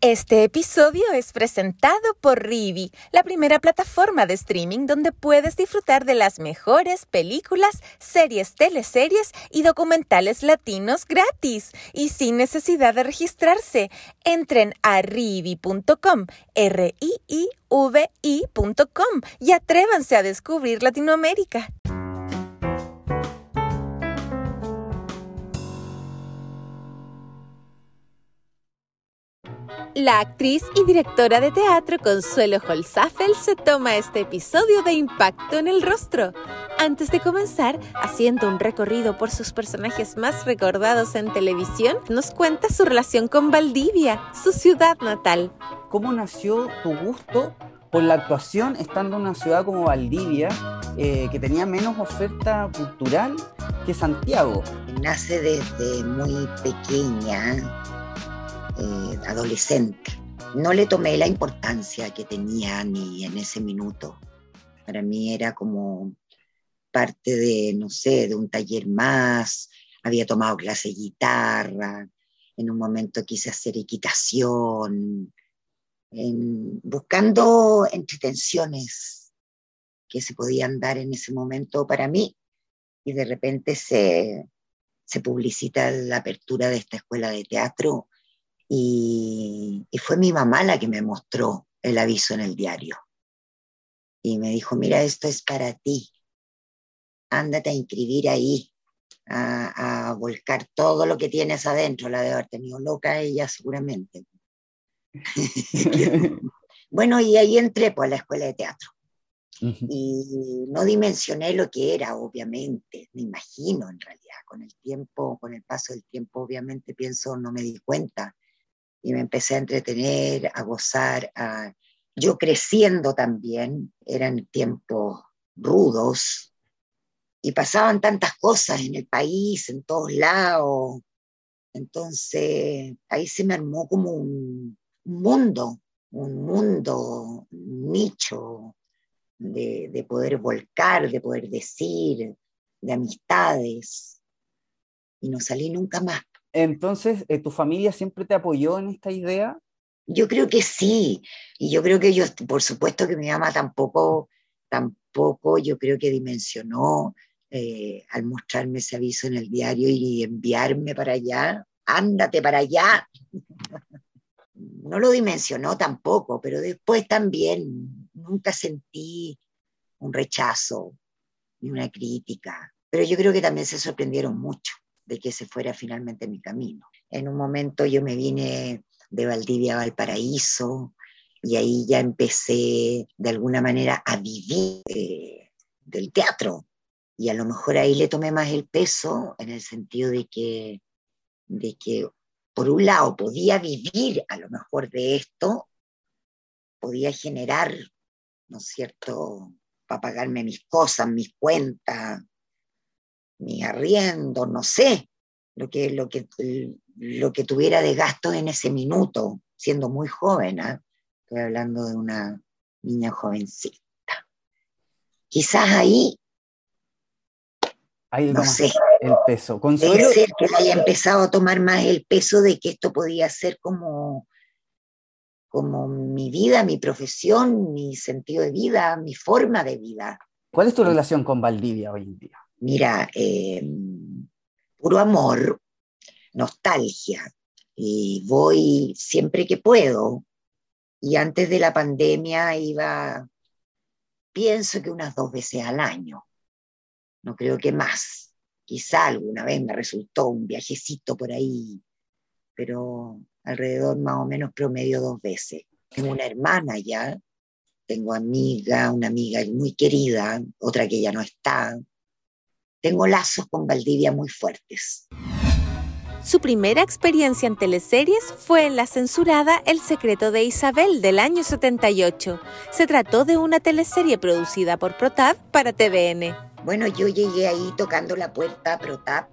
Este episodio es presentado por Rivi, la primera plataforma de streaming donde puedes disfrutar de las mejores películas, series, teleseries y documentales latinos gratis y sin necesidad de registrarse. Entren a rivi.com, r i i v y atrévanse a descubrir Latinoamérica. La actriz y directora de teatro Consuelo Holzafel se toma este episodio de Impacto en el Rostro. Antes de comenzar, haciendo un recorrido por sus personajes más recordados en televisión, nos cuenta su relación con Valdivia, su ciudad natal. ¿Cómo nació tu gusto por la actuación estando en una ciudad como Valdivia, eh, que tenía menos oferta cultural que Santiago? Nace desde muy pequeña eh, adolescente. No le tomé la importancia que tenía ni en ese minuto. Para mí era como parte de, no sé, de un taller más. Había tomado clase de guitarra. En un momento quise hacer equitación. buscando entretenciones que se podían dar en ese momento para mí. Y de repente se, se publicita la apertura de esta escuela de teatro y, fue mi mamá la que me mostró el aviso en el diario. Y me dijo, mira, esto es para ti. Ándate a inscribir ahí, a, volcar todo lo que tienes adentro. La de haber tenido loca ella seguramente. bueno, y ahí entré pues, a la escuela de teatro. Y no dimensioné lo que era, obviamente, me imagino en realidad, con el tiempo, con el paso del tiempo, obviamente pienso, no me di cuenta y me empecé a entretener, a gozar, a... yo creciendo también, eran tiempos rudos y pasaban tantas cosas en el país, en todos lados. Entonces ahí se me armó como un, mundo, un mundo, un nicho de, de poder volcar, de poder decir, de amistades. Y no salí nunca más. Entonces, eh, ¿tu familia siempre te apoyó en esta idea? Yo creo que sí, y yo creo que yo, por supuesto que mi mamá tampoco, tampoco yo creo que dimensionó eh, al mostrarme ese aviso en el diario y enviarme para allá, ándate para allá. no lo dimensionó tampoco, pero después también nunca sentí un rechazo ni una crítica, pero yo creo que también se sorprendieron mucho de que se fuera finalmente mi camino. En un momento yo me vine de Valdivia a Valparaíso y ahí ya empecé de alguna manera a vivir eh, del teatro. Y a lo mejor ahí le tomé más el peso en el sentido de que, de que por un lado podía vivir a lo mejor de esto, podía generar, ¿no es cierto?, para pagarme mis cosas, mis cuentas, mi arriendo, no sé, lo que, lo que, lo que tuviera de gasto en ese minuto, siendo muy joven, ¿ah? estoy hablando de una niña jovencita. Quizás ahí, ahí no sé, el peso. Consuelo... ser que haya empezado a tomar más el peso de que esto podía ser como, como mi vida, mi profesión, mi sentido de vida, mi forma de vida. ¿Cuál es tu relación con Valdivia hoy en día? Mira, eh, puro amor, nostalgia, y voy siempre que puedo. Y antes de la pandemia iba, pienso que unas dos veces al año, no creo que más. Quizá alguna vez me resultó un viajecito por ahí, pero alrededor más o menos promedio dos veces. Tengo una hermana ya, tengo amiga, una amiga muy querida, otra que ya no está. Tengo lazos con Valdivia muy fuertes. Su primera experiencia en teleseries fue en la censurada El secreto de Isabel del año 78. Se trató de una teleserie producida por Protap para TVN. Bueno, yo llegué ahí tocando la puerta a Protap,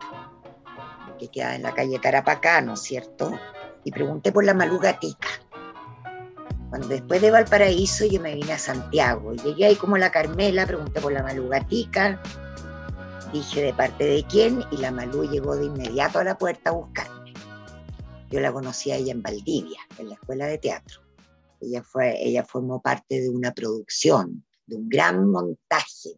que queda en la calle Tarapacá, ¿no es cierto? Y pregunté por la maluga tica. Cuando después de Valparaíso yo me vine a Santiago llegué ahí como la Carmela, pregunté por la maluga tica Dije de parte de quién y la Malú llegó de inmediato a la puerta a buscarme. Yo la conocí a ella en Valdivia, en la escuela de teatro. Ella, fue, ella formó parte de una producción, de un gran montaje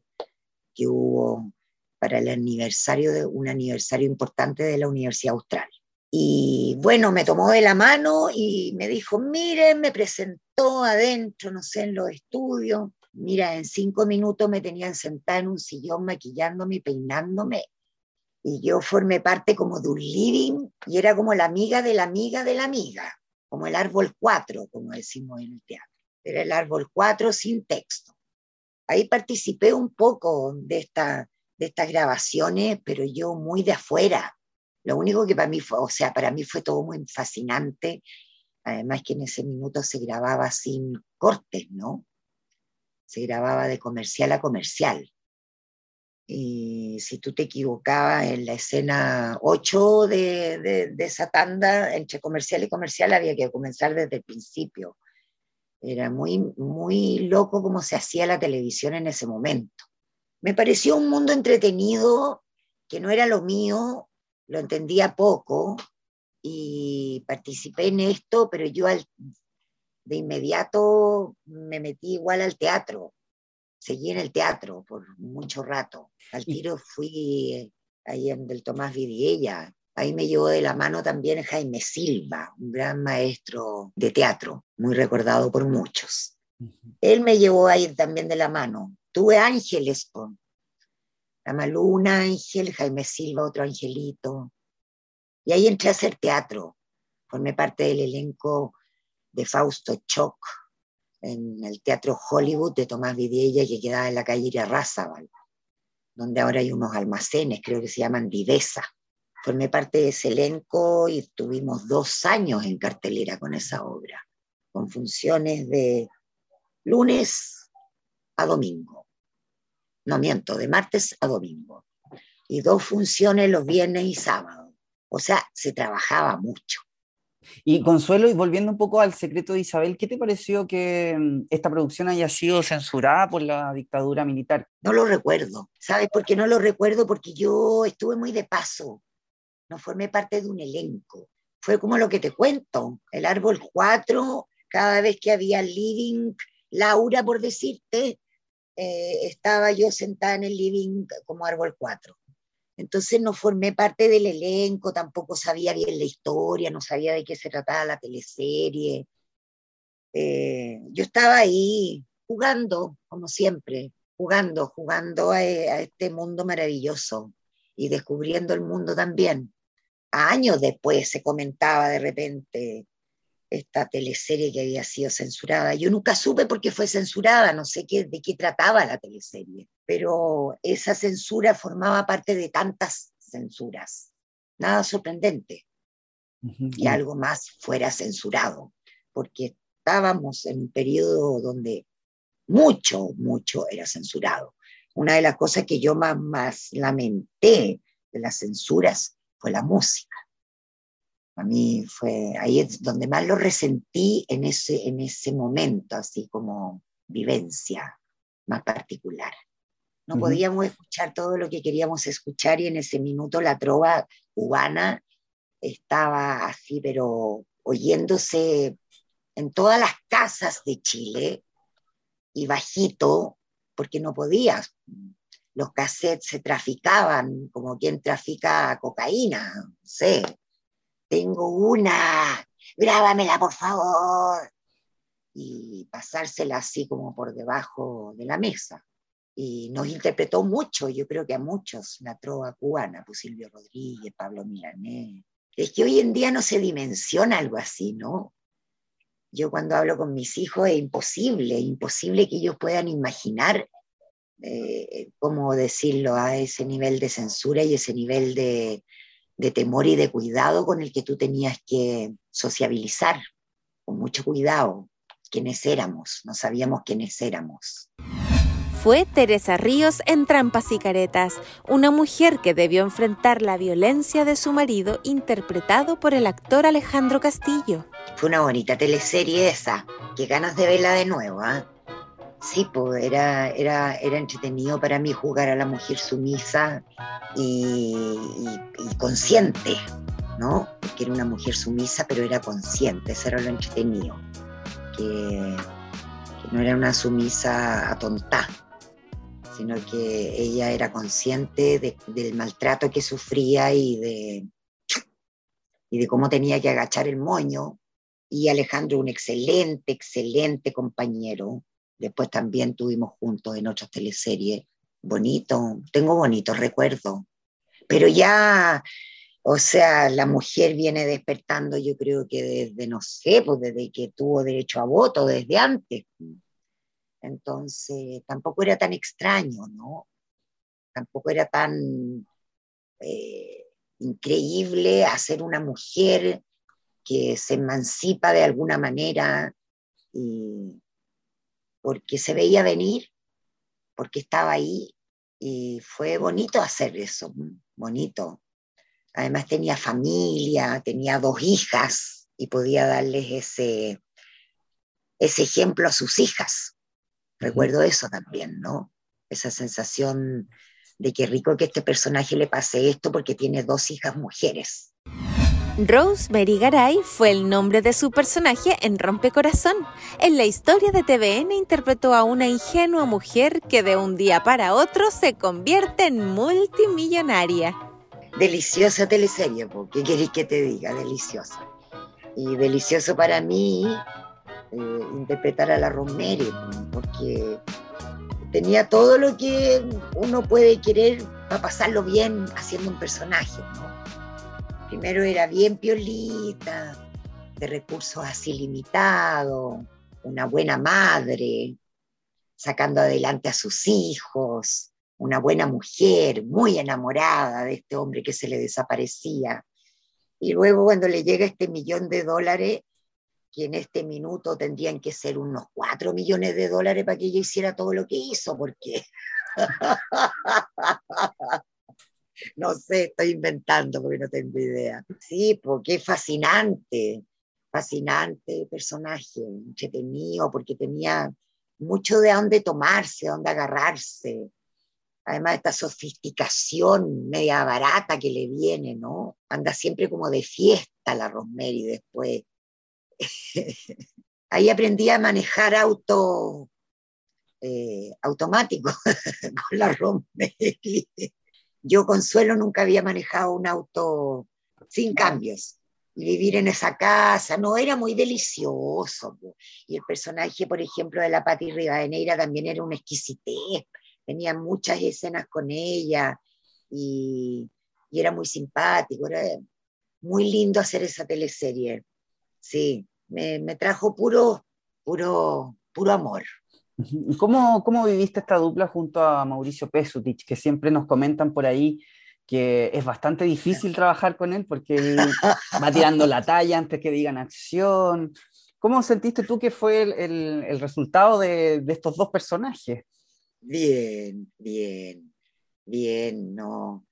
que hubo para el aniversario de un aniversario importante de la Universidad Austral. Y bueno, me tomó de la mano y me dijo, miren, me presentó adentro, no sé, en los estudios, Mira, en cinco minutos me tenían sentada en un sillón maquillándome y peinándome. Y yo formé parte como de un living y era como la amiga de la amiga de la amiga, como el árbol 4, como decimos en el teatro. Era el árbol 4 sin texto. Ahí participé un poco de, esta, de estas grabaciones, pero yo muy de afuera. Lo único que para mí fue, o sea, para mí fue todo muy fascinante, además que en ese minuto se grababa sin cortes, ¿no? Se grababa de comercial a comercial. Y si tú te equivocabas en la escena 8 de, esa tanda, entre comercial y comercial, había que comenzar desde el principio. Era muy, muy loco cómo se hacía la televisión en ese momento. Me pareció un mundo entretenido, que no era lo mío, lo entendía poco y participé en esto, pero yo al de inmediato me metí igual al teatro. Seguí en el teatro por mucho rato. Al tiro fui ahí en del Tomás Vidiella. Ahí me llevó de la mano también Jaime Silva, un gran maestro de teatro, muy recordado por muchos. Él me llevó ahí también de la mano. Tuve ángeles con la Malú, un ángel, Jaime Silva, otro angelito. Y ahí entré a hacer teatro. Formé parte del elenco de Fausto Choc en el Teatro Hollywood de Tomás Vidiella que quedaba en la calle Irarrázaval, donde ahora hay unos almacenes, creo que se llaman Divesa. Formé parte de ese elenco y tuvimos dos años en cartelera con esa obra, con funciones de lunes a domingo. No miento, de martes a domingo. Y dos funciones los viernes y sábados. O sea, se trabajaba mucho. Y Consuelo, y volviendo un poco al secreto de Isabel, ¿qué te pareció que mm, esta producción haya sido censurada por la dictadura militar? No lo recuerdo. ¿Sabes por qué no lo recuerdo? Porque yo estuve muy de paso. No formé parte de un elenco. Fue como lo que te cuento. El árbol 4, cada vez que había living, Laura, por decirte, eh, estaba yo sentada en el living como árbol 4. Entonces no formé parte del elenco, tampoco sabía bien la historia, no sabía de qué se trataba la teleserie. Eh, yo estaba ahí jugando, como siempre, jugando, jugando a, este mundo maravilloso y descubriendo el mundo también. años después se comentaba de repente esta teleserie que había sido censurada. Yo nunca supe por qué fue censurada, no sé de qué trataba la teleserie, pero esa censura formaba parte de tantas censuras. Nada sorprendente. Y algo más fuera censurado, porque estábamos en un periodo donde mucho, mucho era censurado. Una de las cosas que yo más, más lamenté de las censuras fue la música a mí fue, ahí es donde más lo resentí en ese, en ese momento, así como vivencia más particular. No podíamos escuchar todo lo que queríamos escuchar y en ese minuto la trova cubana estaba así, pero oyéndose en todas las casas de Chile y bajito, porque no podías. Los cassettes se traficaban como quien trafica cocaína, no sé, tengo una, grábamela por favor. Y pasársela así como por debajo de la mesa. Y nos interpretó mucho, yo creo que a muchos, la trova cubana, pues Silvio Rodríguez, Pablo Milanés. Es que hoy en día no se dimensiona algo así, ¿no? yo cuando hablo con mis hijos es imposible, imposible que ellos puedan imaginar, eh, cómo decirlo, a ese nivel de censura y ese nivel de, de temor y de cuidado con el que tú tenías que sociabilizar, con mucho cuidado, quiénes éramos, no sabíamos quiénes éramos. Fue Teresa Ríos en Trampas y Caretas, una mujer que debió enfrentar la violencia de su marido interpretado por el actor Alejandro Castillo. Fue una bonita teleserie esa, qué ganas de verla de nuevo, ¿ah? Sí, pues era, era, era entretenido para mí jugar a la mujer sumisa y, consciente, ¿no? Porque era una mujer sumisa, pero era consciente, eso era lo entretenido. Que, no era una sumisa atontada, sino que ella era consciente del maltrato que sufría y de, y de cómo tenía que agachar el moño. Y Alejandro, un excelente, excelente compañero, Después también tuvimos juntos en otras teleseries. Bonito, tengo bonitos recuerdos. Pero ya, o sea, la mujer viene despertando, yo creo que desde, no sé, pues desde que tuvo derecho a voto, desde antes. Entonces, tampoco era tan extraño, ¿no? Tampoco era tan eh, increíble hacer una mujer que se emancipa de alguna manera y, porque se veía venir, porque estaba ahí y fue bonito hacer eso, bonito. Además tenía familia, tenía dos hijas y podía darles ese, ese ejemplo a sus hijas. Recuerdo eso también, ¿no? Esa sensación de que rico que este personaje le pase esto porque tiene dos hijas mujeres. Rosemary Garay fue el nombre de su personaje en Rompecorazón. En la historia de TVN interpretó a una ingenua mujer que de un día para otro se convierte en multimillonaria. Deliciosa teleserie, ¿qué querés que te diga? Deliciosa. Y delicioso para mí eh, interpretar a la Rosemary, porque tenía todo lo que uno puede querer para pasarlo bien haciendo un personaje. Primero era bien piolita, de recursos así limitados, una buena madre, sacando adelante a sus hijos, una buena mujer, muy enamorada de este hombre que se le desaparecía. Y luego cuando le llega este millón de dólares, en este minuto tendrían que ser unos cuatro millones de dólares para que ella hiciera todo lo que hizo, porque no sé, estoy inventando porque no tengo idea. Sí, porque es fascinante, fascinante personaje, entretenido, porque tenía mucho de dónde tomarse, dónde agarrarse. Además, esta sofisticación media barata que le viene, ¿no? Anda siempre como de fiesta la Rosemary después. Ahí aprendí a manejar auto eh, automático con la Rosemary. Yo, Consuelo, nunca había manejado un auto sin cambios. Y vivir en esa casa, no, era muy delicioso. Y el personaje, por ejemplo, de la Pati Rivadeneira también era una exquisitez. Tenía muchas escenas con ella y, y era muy simpático. Era muy lindo hacer esa teleserie. Sí, me, me trajo puro, puro, puro amor. ¿Cómo, ¿Cómo viviste esta dupla junto a Mauricio Pesutich, que siempre nos comentan por ahí que es bastante difícil trabajar con él porque él va tirando la talla antes que digan acción? ¿Cómo sentiste tú que fue el, el, resultado de, de, estos dos personajes? Bien, bien, bien, no.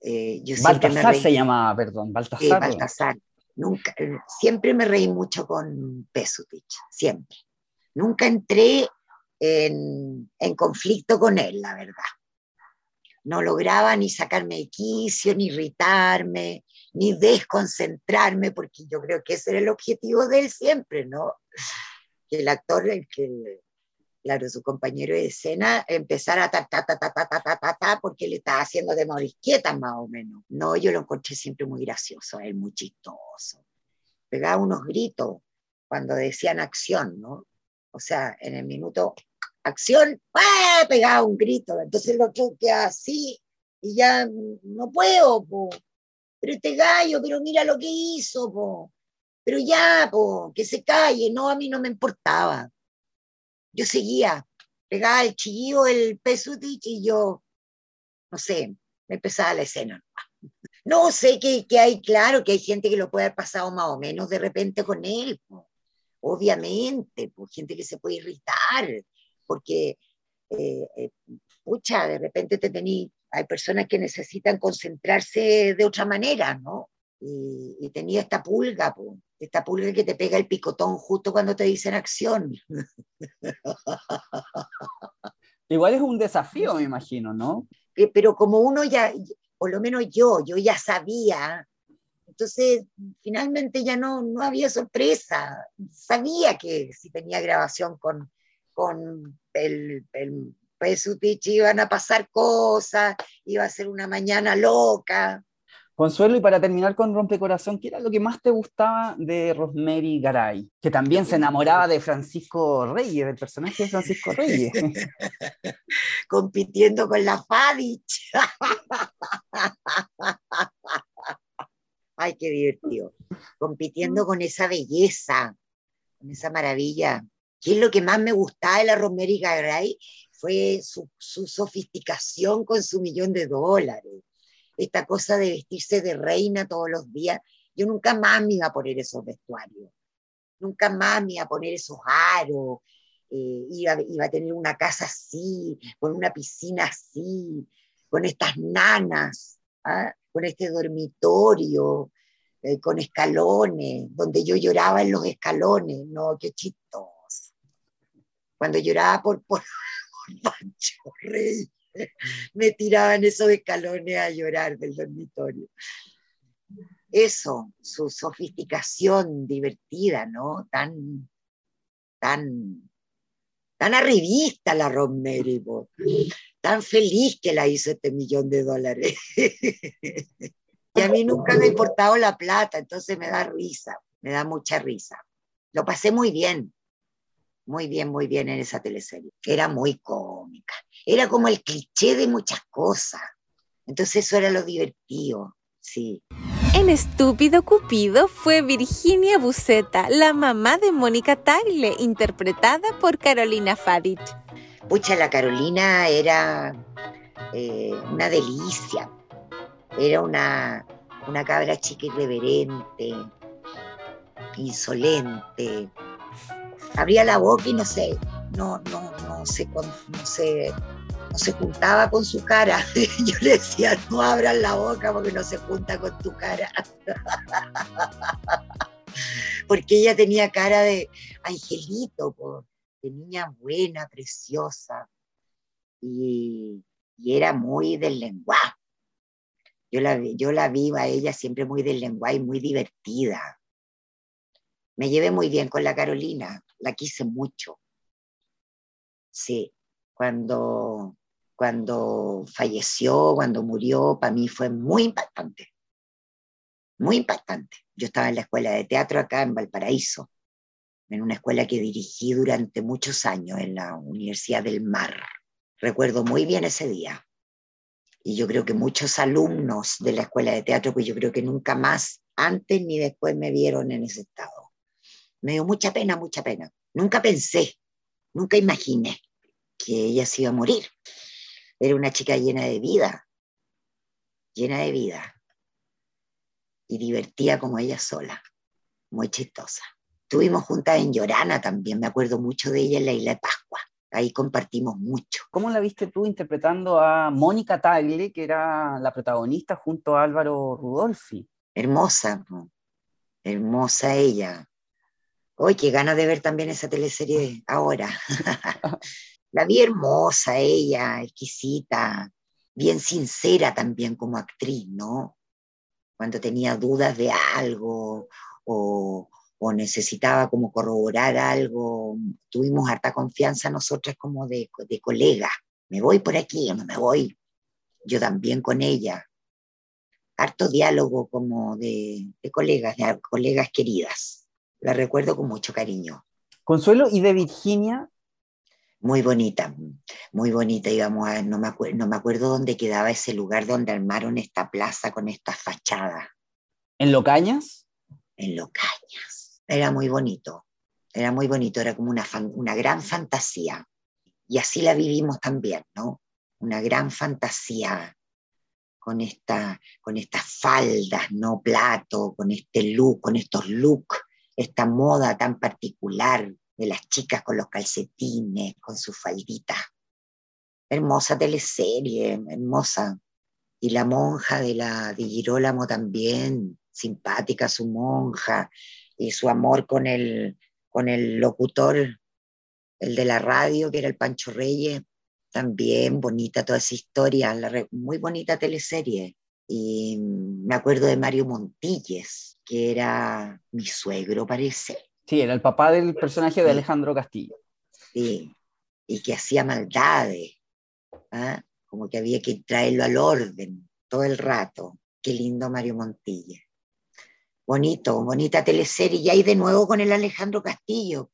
Eh, yo Baltasar se llamaba, perdón, Baltasar. Baltasar. Nunca, eh, siempre me reí mucho con Pesutich, siempre. Nunca entré en, conflicto con él, la verdad. No lograba ni sacarme de quicio, ni irritarme, ni desconcentrarme, porque yo creo que ese era el objetivo de él siempre, ¿no? Que el actor, el que, claro, su compañero de escena, empezara a ta, ta, ta, ta, ta, ta, ta, ta, porque le estaba haciendo de morisqueta más o menos. No, yo lo encontré siempre muy gracioso, él muy chistoso. Pegaba unos gritos cuando decían acción, ¿no? O sea, en el minuto acción, ¡ah! pegaba un grito. Entonces el otro queda así y ya no puedo, pero este gallo, pero mira lo que hizo, pero ya, po, que se calle, no, a mí no me importaba. Yo seguía, pegaba el chillido, el pesutich y yo, no sé, me empezaba la escena. No sé que, que, hay, claro, que hay gente que lo puede haber pasado más o menos de repente con él, obviamente, por gente que se puede irritar, porque, eh, eh, pucha, de repente te tení, hay personas que necesitan concentrarse de otra manera, ¿no? Y, tenía esta pulga, esta pulga que te pega el picotón justo cuando te dicen acción. Igual es un desafío, me imagino, ¿no? Pero como uno ya, por lo menos yo, yo ya sabía, entonces finalmente ya no, no había sorpresa. Sabía que si tenía grabación con, con el, el Pesutich iban a pasar cosas, iba a ser una mañana loca. Consuelo, y para terminar con Rompecorazón, ¿qué era lo que más te gustaba de Rosemary Garay? Que también se enamoraba de Francisco Reyes, del personaje de Francisco Reyes. Compitiendo con la Fadich. Ay, qué divertido. Compitiendo con esa belleza, con esa maravilla. ¿Qué es lo que más me gustaba de la Rosemary Garay? Fue su, su sofisticación con su millón de dólares esta cosa de vestirse de reina todos los días. Yo nunca más me iba a poner esos vestuarios, nunca más me iba a poner esos aros, eh, iba, iba, a tener una casa así, con una piscina así, con estas nanas, ¿ah? con este dormitorio, eh, con escalones, donde yo lloraba en los escalones, no, qué chistoso. Cuando lloraba por, por, Pancho Rey. me tiraban esos escalones a llorar del dormitorio. Eso, su sofisticación divertida, ¿no? Tan, tan, tan arribista la Rosemary, tan feliz que la hizo este millón de dólares. y a mí nunca me ha importado la plata, entonces me da risa, me da mucha risa. Lo pasé muy bien, muy bien, muy bien en esa teleserie. Era muy cómica. Era como el cliché de muchas cosas. Entonces eso era lo divertido, sí. En Estúpido Cupido fue Virginia Buceta, la mamá de Mónica Tagle, interpretada por Carolina Fadich. Pucha, la Carolina era eh, una delicia. Era una, una cabra chica irreverente, insolente, abría la boca y no sé, no, no, no se, no se, no se juntaba con su cara. Yo le decía, no abran la boca porque no se junta con tu cara. Porque ella tenía cara de angelito, de niña buena, preciosa. Y, era muy del lenguaje. Yo la, yo la vi a ella siempre muy del lenguaje y muy divertida. Me llevé muy bien con la Carolina la quise mucho. Sí, cuando, cuando falleció, cuando murió, para mí fue muy impactante, muy impactante. Yo estaba en la escuela de teatro acá en Valparaíso, en una escuela que dirigí durante muchos años en la Universidad del Mar. Recuerdo muy bien ese día. Y yo creo que muchos alumnos de la escuela de teatro, pues yo creo que nunca más, antes ni después, me vieron en ese estado. Me dio mucha pena, mucha pena. Nunca pensé, nunca imaginé que ella se iba a morir. Era una chica llena de vida, llena de vida. Y divertida como ella sola, muy chistosa. Estuvimos juntas en Llorana también, me acuerdo mucho de ella en la isla de Pascua. Ahí compartimos mucho. ¿Cómo la viste tú interpretando a Mónica Tagle, que era la protagonista junto a Álvaro Rudolfi? Hermosa, hermosa ella, Hoy qué ganas de ver también esa teleserie ahora. la vi hermosa ella, exquisita, bien sincera también como actriz, ¿no? Cuando tenía dudas de algo o, necesitaba como corroborar algo, tuvimos harta confianza nosotras como de, de colega. Me voy por aquí no me voy. Yo también con ella. Harto diálogo como de, de colegas, de colegas queridas la recuerdo con mucho cariño. Consuelo, ¿y de Virginia? Muy bonita, muy bonita. Íbamos a, no, me no me acuerdo dónde quedaba ese lugar donde armaron esta plaza con esta fachada. ¿En Locañas? En Locañas Era muy bonito, era muy bonito, era como una, una gran fantasía. Y así la vivimos también, ¿no? Una gran fantasía con, esta, con estas faldas, ¿no? Plato, con este look, con estos looks, esta moda tan particular de las chicas con los calcetines, con sus falditas. Hermosa teleserie, hermosa. Y la monja de la de Girolamo también, simpática su monja, y su amor con el, con el locutor, el de la radio, que era el Pancho Reyes, también bonita toda esa historia, muy bonita teleserie. Y me acuerdo de Mario Montilles, que era mi suegro, parece. Sí, era el papá del personaje de Alejandro Castillo. Sí, y que hacía maldades, ¿ah? como que había que traerlo al orden todo el rato. Qué lindo Mario Montilles. Bonito, bonita teleserie. Y ahí de nuevo con el Alejandro Castillo.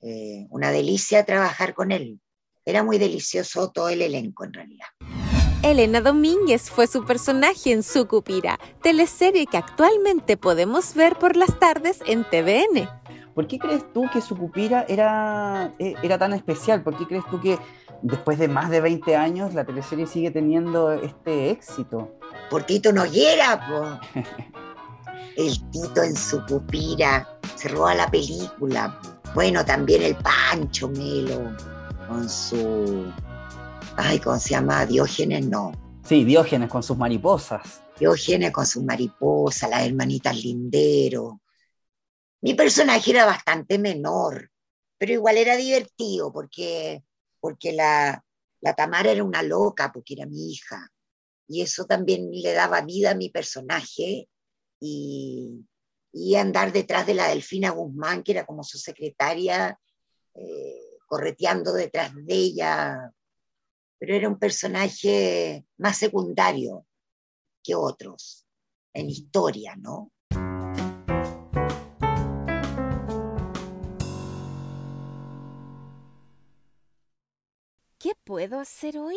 Eh, una delicia trabajar con él. Era muy delicioso todo el elenco en realidad. Elena Domínguez fue su personaje en Sucupira, teleserie que actualmente podemos ver por las tardes en TVN. ¿Por qué crees tú que Sucupira era, eh, era tan especial? ¿Por qué crees tú que después de más de 20 años la teleserie sigue teniendo este éxito? Por Tito Noguera, po. el Tito en Sucupira se roba la película. Bueno, también el Pancho Melo con su ay, ¿cómo se llama? Diógenes, no. Sí, Diógenes con sus mariposas. Diógenes con sus mariposas, las hermanitas Lindero. Mi personaje era bastante menor, pero igual era divertido porque, porque la, la Tamara era una loca, porque era mi hija. Y eso también le daba vida a mi personaje y, y andar detrás de la Delfina Guzmán, que era como su secretaria, eh, correteando detrás de ella, pero era un personaje más secundario que otros en historia, ¿no? ¿Qué puedo hacer hoy?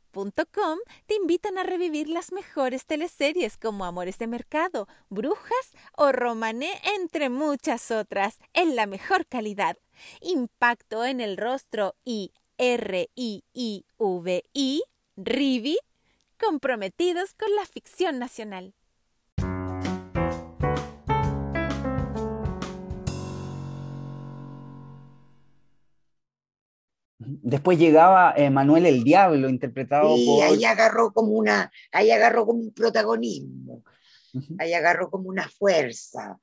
te invitan a revivir las mejores teleseries como Amores de Mercado, Brujas o Romané, entre muchas otras, en la mejor calidad. Impacto en el rostro y R-I-I-V-I, Rivi, comprometidos con la ficción nacional. Después llegaba eh, Manuel el Diablo, interpretado y por... ahí agarró como una, ahí agarró como un protagonismo, ahí agarró como una fuerza,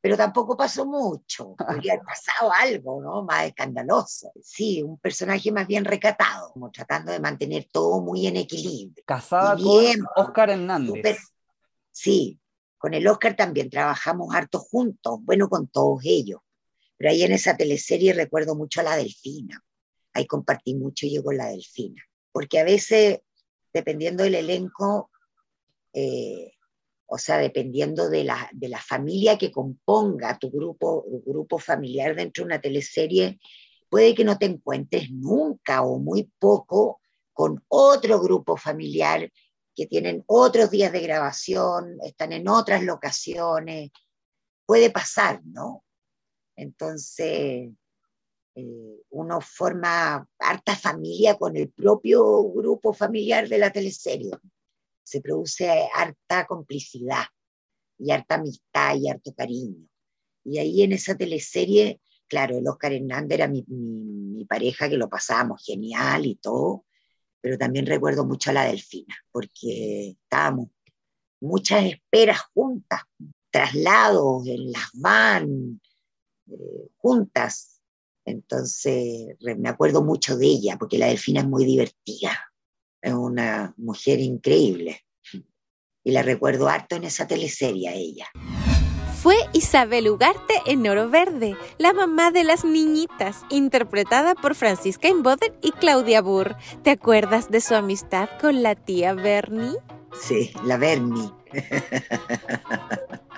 pero tampoco pasó mucho, podría haber pasado algo, ¿no? Más escandaloso. Sí, un personaje más bien recatado, como tratando de mantener todo muy en equilibrio. Casada con Oscar Hernández. sí, con el Oscar también trabajamos harto juntos, bueno, con todos ellos. Pero ahí en esa teleserie recuerdo mucho a la Delfina ahí compartí mucho yo con la Delfina, porque a veces, dependiendo del elenco, eh, o sea, dependiendo de la, de la, familia que componga tu grupo, grupo familiar dentro de una teleserie, puede que no te encuentres nunca o muy poco con otro grupo familiar que tienen otros días de grabación, están en otras locaciones, puede pasar, ¿no? Entonces, eh, uno forma harta familia con el propio grupo familiar de la teleserie. Se produce harta complicidad y harta amistad y harto cariño. Y ahí en esa teleserie, claro, el Oscar Hernández era mi, mi pareja, que lo pasábamos genial y todo, pero también recuerdo mucho a la Delfina, porque estábamos muchas esperas juntas, traslados en las van, eh, juntas, entonces, me acuerdo mucho de ella, porque la delfina es muy divertida, es una mujer increíble. Y la recuerdo harto en esa teleserie a ella. fue Isabel Ugarte en Oro Verde, la mamá de las niñitas, interpretada por Francisca Inboden y Claudia Burr. ¿Te acuerdas de su amistad con la tía Bernie? Sí, la Bernie.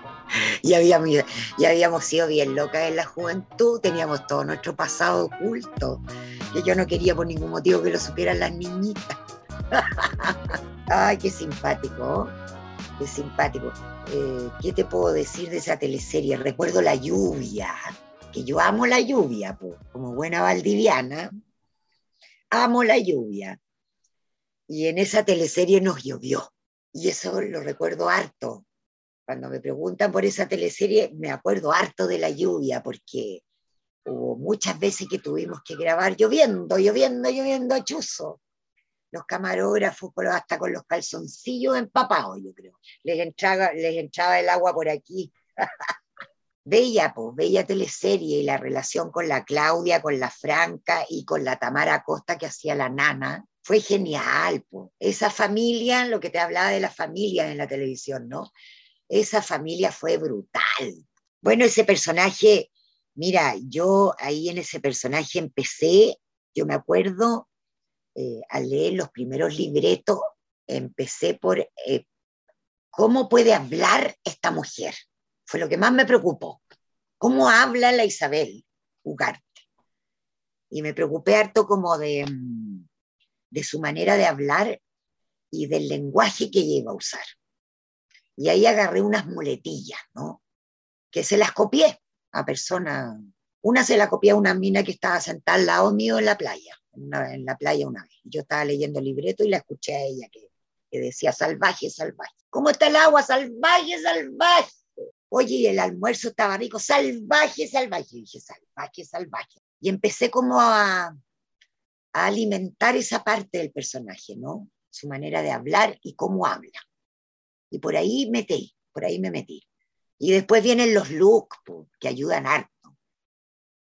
ya, habíamos, ya habíamos sido bien locas en la juventud, teníamos todo nuestro pasado oculto, que yo no quería por ningún motivo que lo supieran las niñitas. Ay, qué simpático, qué simpático. Eh, ¿Qué te puedo decir de esa teleserie? Recuerdo la lluvia, que yo amo la lluvia, como buena valdiviana, amo la lluvia. Y en esa teleserie nos llovió, y eso lo recuerdo harto. Cuando me preguntan por esa teleserie, me acuerdo harto de la lluvia, porque hubo muchas veces que tuvimos que grabar lloviendo, lloviendo, lloviendo chuzo los camarógrafos hasta con los calzoncillos empapados, yo creo. Les entraba, les entraba el agua por aquí. bella, pues, bella teleserie y la relación con la Claudia, con la Franca y con la Tamara Costa que hacía la nana. Fue genial, pues. Esa familia, lo que te hablaba de la familia en la televisión, ¿no? Esa familia fue brutal. Bueno, ese personaje, mira, yo ahí en ese personaje empecé, yo me acuerdo, eh, al leer los primeros libretos, empecé por eh, cómo puede hablar esta mujer. Fue lo que más me preocupó. ¿Cómo habla la Isabel Ugarte? Y me preocupé harto como de, mm, de su manera de hablar y del lenguaje que iba a usar. Y ahí agarré unas muletillas, ¿no? Que se las copié a personas. Una se la copié a una mina que estaba sentada al lado mío en la playa en, la playa una vez. Yo estaba leyendo el libreto y la escuché a ella que, que decía, salvaje, salvaje. ¿Cómo está el agua? Salvaje, salvaje. Oye, el almuerzo estaba rico, salvaje, salvaje. Dije, salvaje, salvaje. Y empecé como a alimentar esa parte del personaje, ¿no? Su manera de hablar y cómo habla. Y por ahí metí, por ahí me metí. Y después vienen los looks que ayudan harto.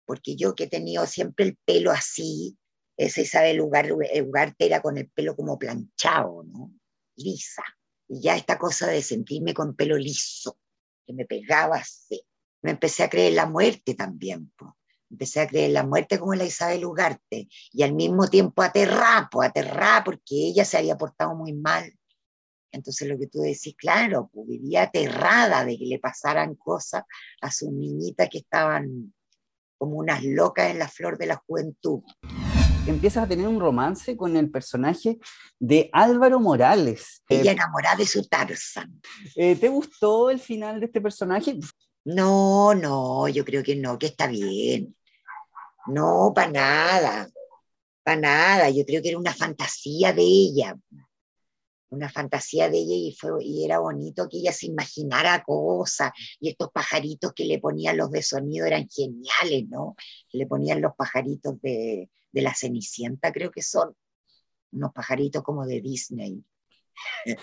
Porque yo que he tenido siempre el pelo así, esa Isabel Ugarte era con el pelo como planchado, ¿no? Lisa. Y ya esta cosa de sentirme con pelo liso, que me pegaba así. Me empecé a creer la muerte también, pues. Empecé a creer la muerte como la Isabel Ugarte y al mismo tiempo aterrar, pues aterrar porque ella se había portado muy mal. Entonces lo que tú decís, claro, pues vivía aterrada de que le pasaran cosas a sus niñitas que estaban como unas locas en la flor de la juventud empiezas a tener un romance con el personaje de Álvaro Morales. Ella enamorada de su Tarzan. Eh, ¿Te gustó el final de este personaje? No, no, yo creo que no, que está bien. No, para nada, para nada. Yo creo que era una fantasía de ella, una fantasía de ella y, fue, y era bonito que ella se imaginara cosas y estos pajaritos que le ponían los de sonido eran geniales, ¿no? Le ponían los pajaritos de, de la Cenicienta, creo que son, unos pajaritos como de Disney.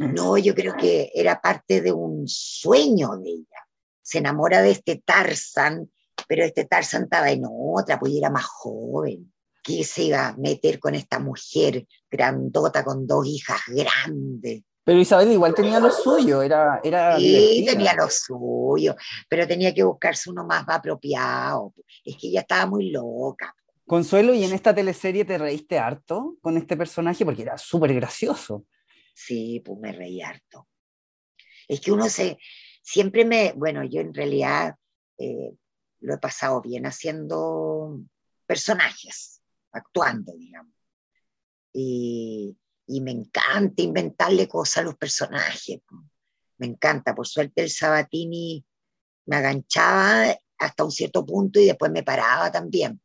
No, yo creo que era parte de un sueño de ella. Se enamora de este Tarzan, pero este Tarzan estaba en otra, pues era más joven. ¿Qué se iba a meter con esta mujer grandota con dos hijas grandes? Pero Isabel igual tenía lo suyo, era... era sí, tenía lo suyo, pero tenía que buscarse uno más apropiado. Es que ella estaba muy loca. Consuelo, ¿y en esta teleserie te reíste harto con este personaje? Porque era súper gracioso. Sí, pues me reí harto. Es que uno se, siempre me, bueno, yo en realidad eh, lo he pasado bien haciendo personajes, actuando, digamos. Y, me encanta inventarle cosas a los personajes. Me encanta, por suerte el Sabatini me aganchaba hasta un cierto punto y después me paraba también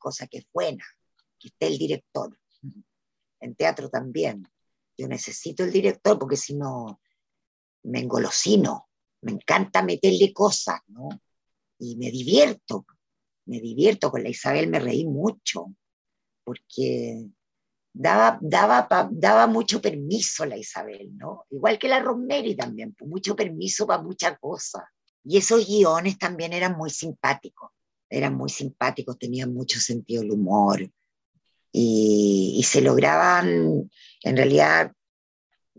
cosa que es buena, que esté el director. En teatro también. Yo necesito el director porque si no me engolosino, me encanta meterle cosas, ¿no? Y me divierto, me divierto con la Isabel, me reí mucho, porque daba, daba, daba mucho permiso la Isabel, ¿no? Igual que la Rosemary también, pues, mucho permiso para muchas cosas. Y esos guiones también eran muy simpáticos eran muy simpáticos, tenían mucho sentido del humor y, se lograban, en realidad,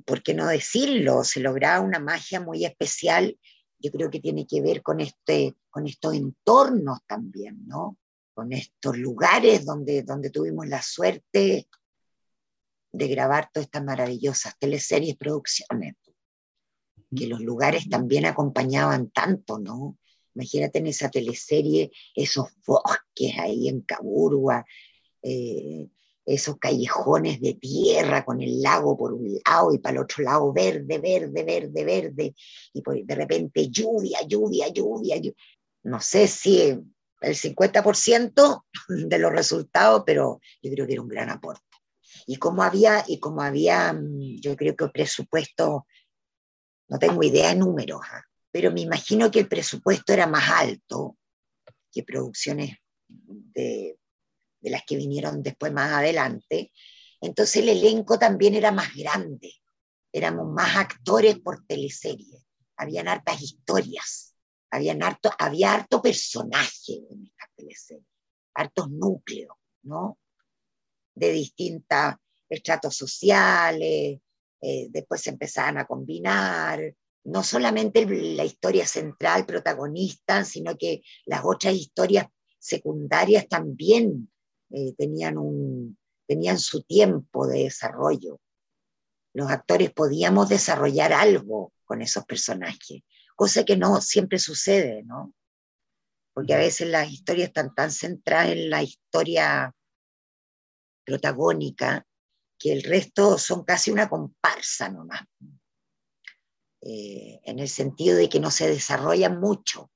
¿por qué no decirlo? Se lograba una magia muy especial yo creo que tiene que ver con, este, con estos entornos también, ¿no? Con estos lugares donde, donde tuvimos la suerte de grabar todas estas maravillosas teleseries, producciones, que los lugares también acompañaban tanto, ¿no? Imagínate en esa teleserie esos bosques ahí en Caburgua, eh, esos callejones de tierra con el lago por un lado y para el otro lado verde, verde, verde, verde, y de repente lluvia, lluvia, lluvia, No sé si el 50% de los resultados, pero yo creo que era un gran aporte. Y como había, y como había, mm, yo creo que el presupuesto, no tengo idea de números, ¿ah? pero me imagino que el presupuesto era más alto que producciones de, de las que vinieron después más adelante. Entonces el elenco también era más grande, éramos más actores por teleserie, habían hartas historias, habían harto, había harto personaje en esta teleserie, hartos núcleos, ¿no? De distintos estratos sociales, eh, después se empezaban a combinar, no solamente la historia central protagonista, sino que las otras historias secundarias también eh, tenían, un, tenían su tiempo de desarrollo. Los actores podíamos desarrollar algo con esos personajes, cosa que no siempre sucede, ¿no? Porque a veces las historias están tan centradas en la historia protagónica que el resto son casi una comparsa nomás. Eh, en el sentido de que no se desarrollan mucho.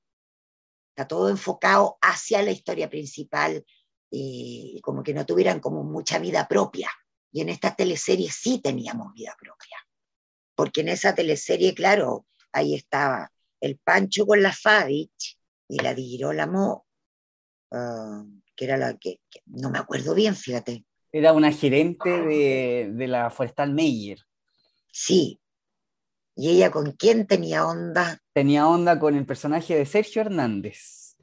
Está todo enfocado hacia la historia principal, y como que no tuvieran como mucha vida propia. Y en esta teleserie sí teníamos vida propia, porque en esa teleserie, claro, ahí estaba el Pancho con la Fadich y la Girolamo, ah, que era la que, no me acuerdo bien, fíjate. Era una gerente de, de la Forestal Meyer. Sí. ¿Y ella con quién tenía onda? Tenía onda con el personaje de Sergio Hernández.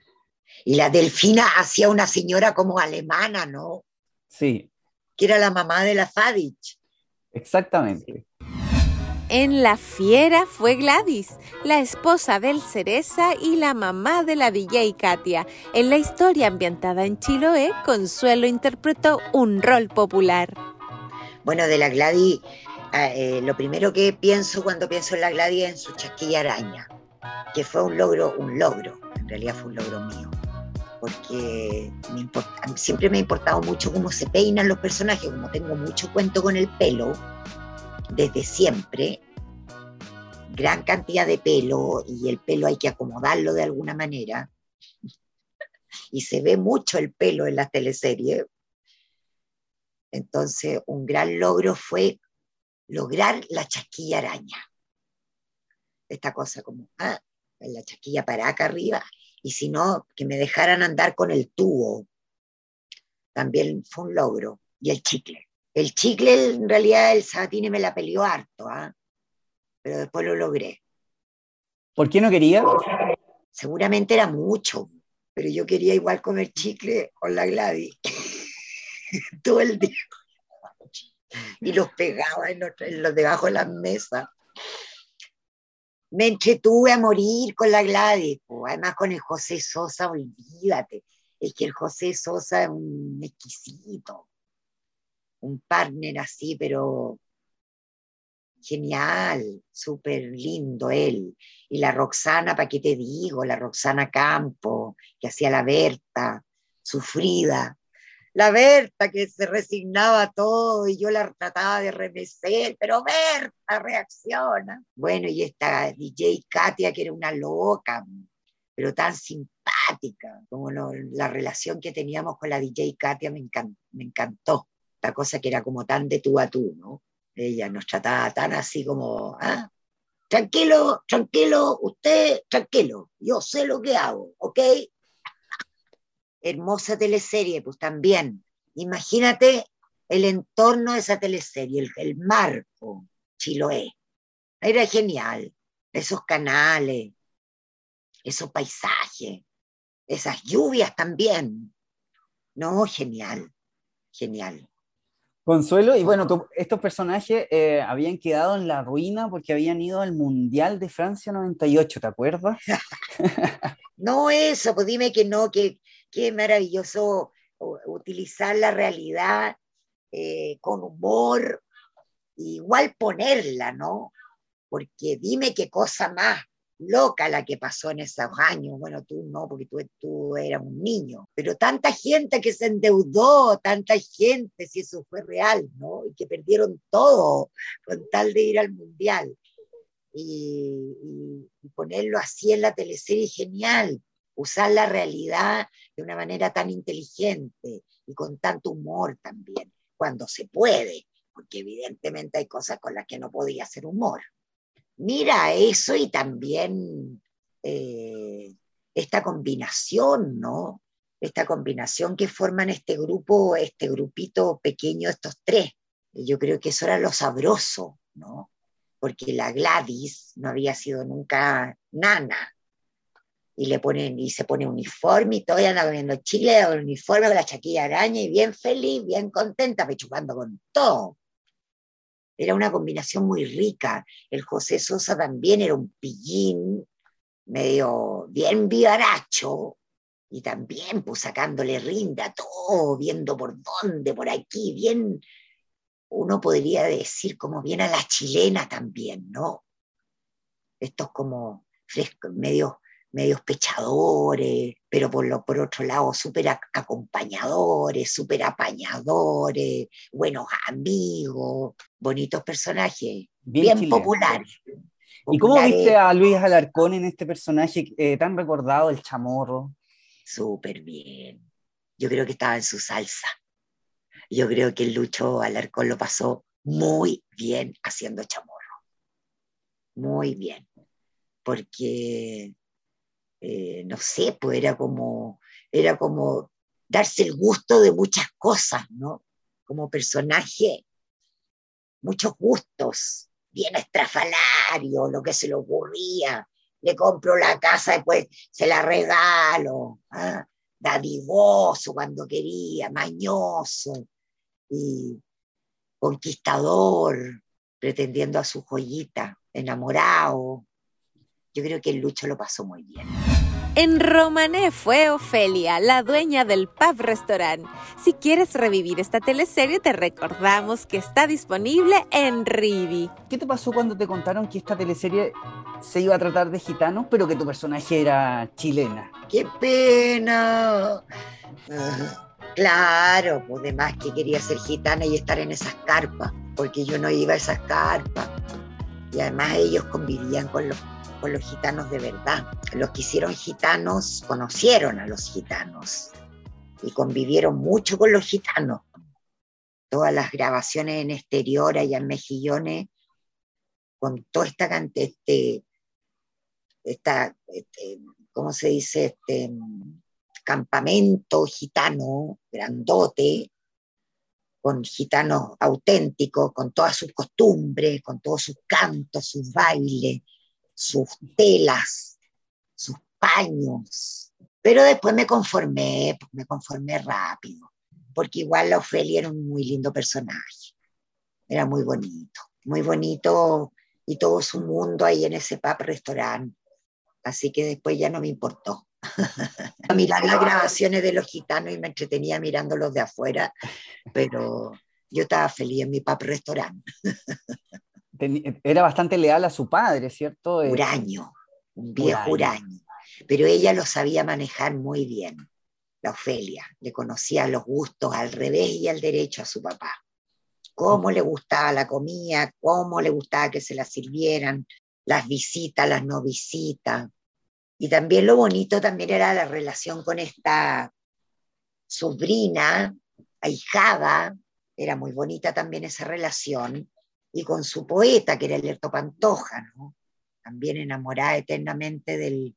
Y la Delfina hacía una señora como alemana, ¿no? Sí. Que era la mamá de la Fadich. Exactamente. En La Fiera fue Gladys, la esposa del Cereza y la mamá de la DJ Katia. En la historia ambientada en Chiloé, Consuelo interpretó un rol popular. Bueno, de la Gladys, ah, eh, lo primero que pienso cuando pienso en la Gladys es en su chasquilla araña, que fue un logro, un logro, en realidad fue un logro mío porque siempre me ha importado mucho cómo se peinan los personajes, como tengo mucho cuento con el pelo, desde siempre, gran cantidad de pelo y el pelo hay que acomodarlo de alguna manera, y se ve mucho el pelo en las teleseries. Entonces, un gran logro fue lograr la chasquilla araña. Esta cosa como, ah, la chasquilla para acá arriba y si no, que me dejaran andar con el tubo. También fue un logro. Y el chicle. El chicle, en realidad, el Sabatini me la peleó harto, ¿ah? pero después lo logré. ¿Por qué no quería? Seguramente era mucho, pero yo quería igual comer chicle con la Gladys. Todo el día. Y los pegaba en los debajo de las mesas me entretuve a morir con la Gladys, además con el José Sosa, olvídate, es que el José Sosa es un exquisito, un partner así, pero genial, súper lindo él. Y la Roxana, ¿para qué te digo? La Roxana Campo, que hacía la Berta, sufrida, la Berta que se resignaba a todo y yo la trataba de remecer, pero Berta reacciona. Bueno, y esta DJ Katia que era una loca, pero tan simpática, como la relación que teníamos con la DJ Katia me, me encantó, la cosa que era como tan de tú a tú, ¿no? Ella nos trataba tan así como, ¿ah? Tranquilo, tranquilo, usted, tranquilo, yo sé lo que hago, ¿ok? hermosa teleserie, pues también. Imagínate el entorno de esa teleserie, el, marco, Chiloé. Era genial. Esos canales, esos paisajes, esas lluvias también. No, genial, genial. Consuelo, y bueno, estos personajes eh, habían quedado en la ruina porque habían ido al Mundial de Francia 98, ¿te acuerdas? no eso, pues dime que no, que, que maravilloso utilizar la realidad eh, con humor, igual ponerla, ¿no? Porque dime qué cosa más loca la que pasó en esos años. Bueno, tú no, porque tú, tú eras un niño, pero tanta gente que se endeudó, tanta gente, si eso fue real, ¿no? Y que perdieron todo con tal de ir al mundial. Y, y ponerlo así en la teleserie genial, usar la realidad de una manera tan inteligente y con tanto humor también, cuando se puede, porque evidentemente hay cosas con las que no podía hacer humor mira eso y también eh, esta combinación, ¿no? Esta combinación que forman este grupo, este grupito pequeño, estos tres. Yo creo que eso era lo sabroso, ¿no? Porque la Gladys no había sido nunca nana. Y le ponen, y se pone uniforme y y anda comiendo chile, uniforme la chaquilla araña y bien feliz, bien contenta, pechupando con todo. Era una combinación muy rica. El José Sosa también era un pillín, medio bien vivaracho, y también pues sacándole rinda todo, viendo por dónde, por aquí, bien, uno podría decir como bien a la chilena también, ¿no? Estos como frescos, medios medios pechadores, pero por, lo, por otro lado súper acompañadores, súper apañadores, buenos amigos, bonitos personajes, bien, populares. ¿Y cómo viste a Luis Alarcón en este personaje eh, tan recordado, el chamorro? Súper bien. Yo creo que estaba en su salsa. Yo creo que el Lucho Alarcón lo pasó muy bien haciendo chamorro. Muy bien. Porque eh, no sé, pues era como, era como darse el gusto de muchas cosas, ¿no? Como personaje, muchos gustos, bien estrafalario, lo que se le ocurría, le compro la casa, después se la regalo, ¿ah? dadivoso cuando quería, mañoso y conquistador, pretendiendo a su joyita, enamorado, yo creo que el Lucho lo pasó muy bien. En Romané fue Ofelia, la dueña del pub restaurant. Si quieres revivir esta teleserie, te recordamos que está disponible en Rivi. ¿Qué te pasó cuando te contaron que esta teleserie se iba a tratar de gitanos, pero que tu personaje era chilena? ¡Qué pena! Ah, claro, pues demás que quería ser gitana y estar en esas carpas, porque yo no iba a esas carpas. Y además ellos convivían con los con los gitanos de verdad. Los que hicieron gitanos conocieron a los gitanos y convivieron mucho con los gitanos. Todas las grabaciones en exterior allá en Mejillones, con toda esta cantidad, este, este, ¿cómo se dice? Este campamento gitano, grandote, con gitanos auténticos, con todas sus costumbres, con todos sus cantos, sus bailes, sus telas, sus paños. Pero después me conformé, pues, me conformé rápido, porque igual la Ofelia era un muy lindo personaje. Era muy bonito, muy bonito y todo su mundo ahí en ese pub restaurante. Así que después ya no me importó. Mirar las grabaciones de los gitanos y me entretenía mirándolos de afuera, pero yo estaba feliz en mi pub restaurante. era bastante leal a su padre, ¿cierto? Eh, huraño, un viejo huraño. Pero ella lo sabía manejar muy bien, la Ofelia. Le conocía los gustos al revés y al derecho a su papá. Cómo le gustaba la comida, cómo le gustaba que se la sirvieran, las visitas, las no visitas. Y también lo bonito también era la relación con esta sobrina, ahijada, era muy bonita también esa relación, y con su poeta, que era Lerto Pantoja, ¿no? también enamorada eternamente del,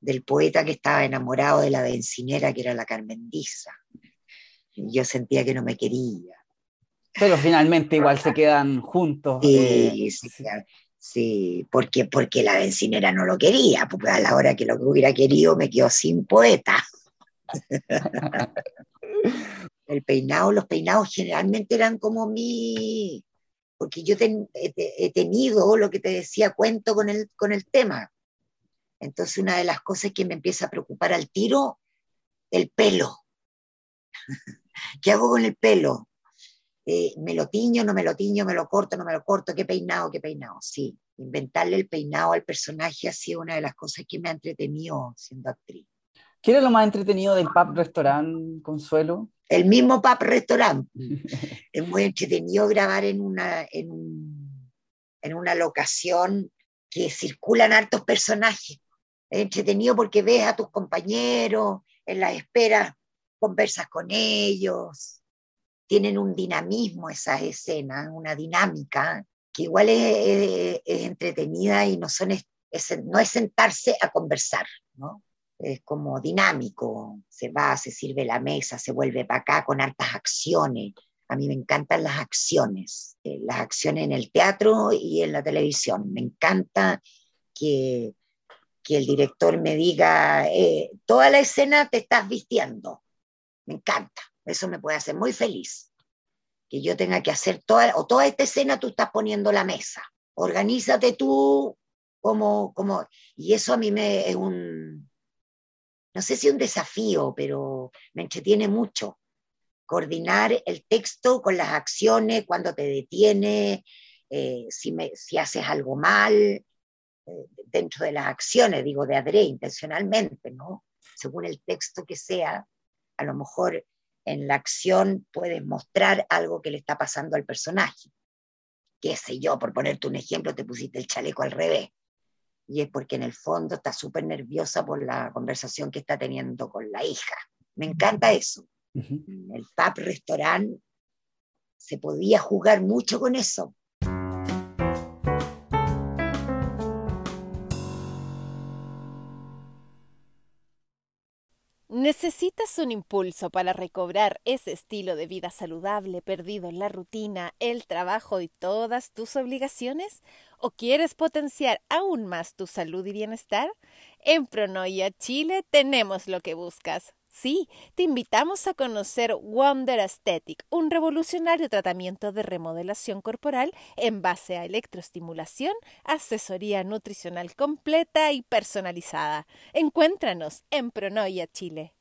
del, poeta que estaba enamorado de la bencinera, que era la Carmendiza. Yo sentía que no me quería. Pero finalmente igual se quedan juntos. Sí, eh, sí, sí, porque, porque la bencinera no lo quería, porque a la hora que lo hubiera querido me quedó sin poeta. El peinado, los peinados generalmente eran como mi, porque yo he, tenido lo que te decía, cuento con el, con el tema. Entonces una de las cosas que me empieza a preocupar al tiro, el pelo. ¿Qué hago con el pelo? Eh, ¿Me lo tiño, no me lo tiño, me lo corto, no me lo corto? ¿Qué peinado, qué peinado? Sí, inventarle el peinado al personaje ha sido una de las cosas que me ha entretenido siendo actriz. ¿Qué era lo más entretenido del pub restaurant, Consuelo? El mismo pub restaurant. es muy entretenido grabar en una, en, en una locación que circulan hartos personajes. Es entretenido porque ves a tus compañeros en la espera, conversas con ellos, tienen un dinamismo esas escenas, una dinámica que igual es, entretenida y no, son, no es sentarse a conversar, ¿no? Es como dinámico, se va, se sirve la mesa, se vuelve para acá con hartas acciones. A mí me encantan las acciones, eh, las acciones en el teatro y en la televisión. Me encanta que, que el director me diga, eh, toda la escena te estás vistiendo. Me encanta, eso me puede hacer muy feliz que yo tenga que hacer toda, o toda esta escena tú estás poniendo la mesa. Organízate tú como, como, y eso a mí me es un, no sé si un desafío, pero me entretiene mucho. Coordinar el texto con las acciones, cuando te detiene, eh, si, me, si haces algo mal, eh, dentro de las acciones, digo de adrede, intencionalmente, ¿no? Según el texto que sea, a lo mejor en la acción puedes mostrar algo que le está pasando al personaje. Qué sé yo, por ponerte un ejemplo, te pusiste el chaleco al revés. Y es porque en el fondo está súper nerviosa por la conversación que está teniendo con la hija. Me encanta eso. El pub restaurant se podía jugar mucho con eso. ¿Necesitas un impulso para recobrar ese estilo de vida saludable perdido en la rutina, el trabajo y todas tus obligaciones? ¿O quieres potenciar aún más tu salud y bienestar? En Pronoia Chile tenemos lo que buscas. Sí, te invitamos a conocer Wonder Aesthetic, un revolucionario tratamiento de remodelación corporal en base a electroestimulación, asesoría nutricional completa y personalizada. Encuéntranos en Pronoia Chile.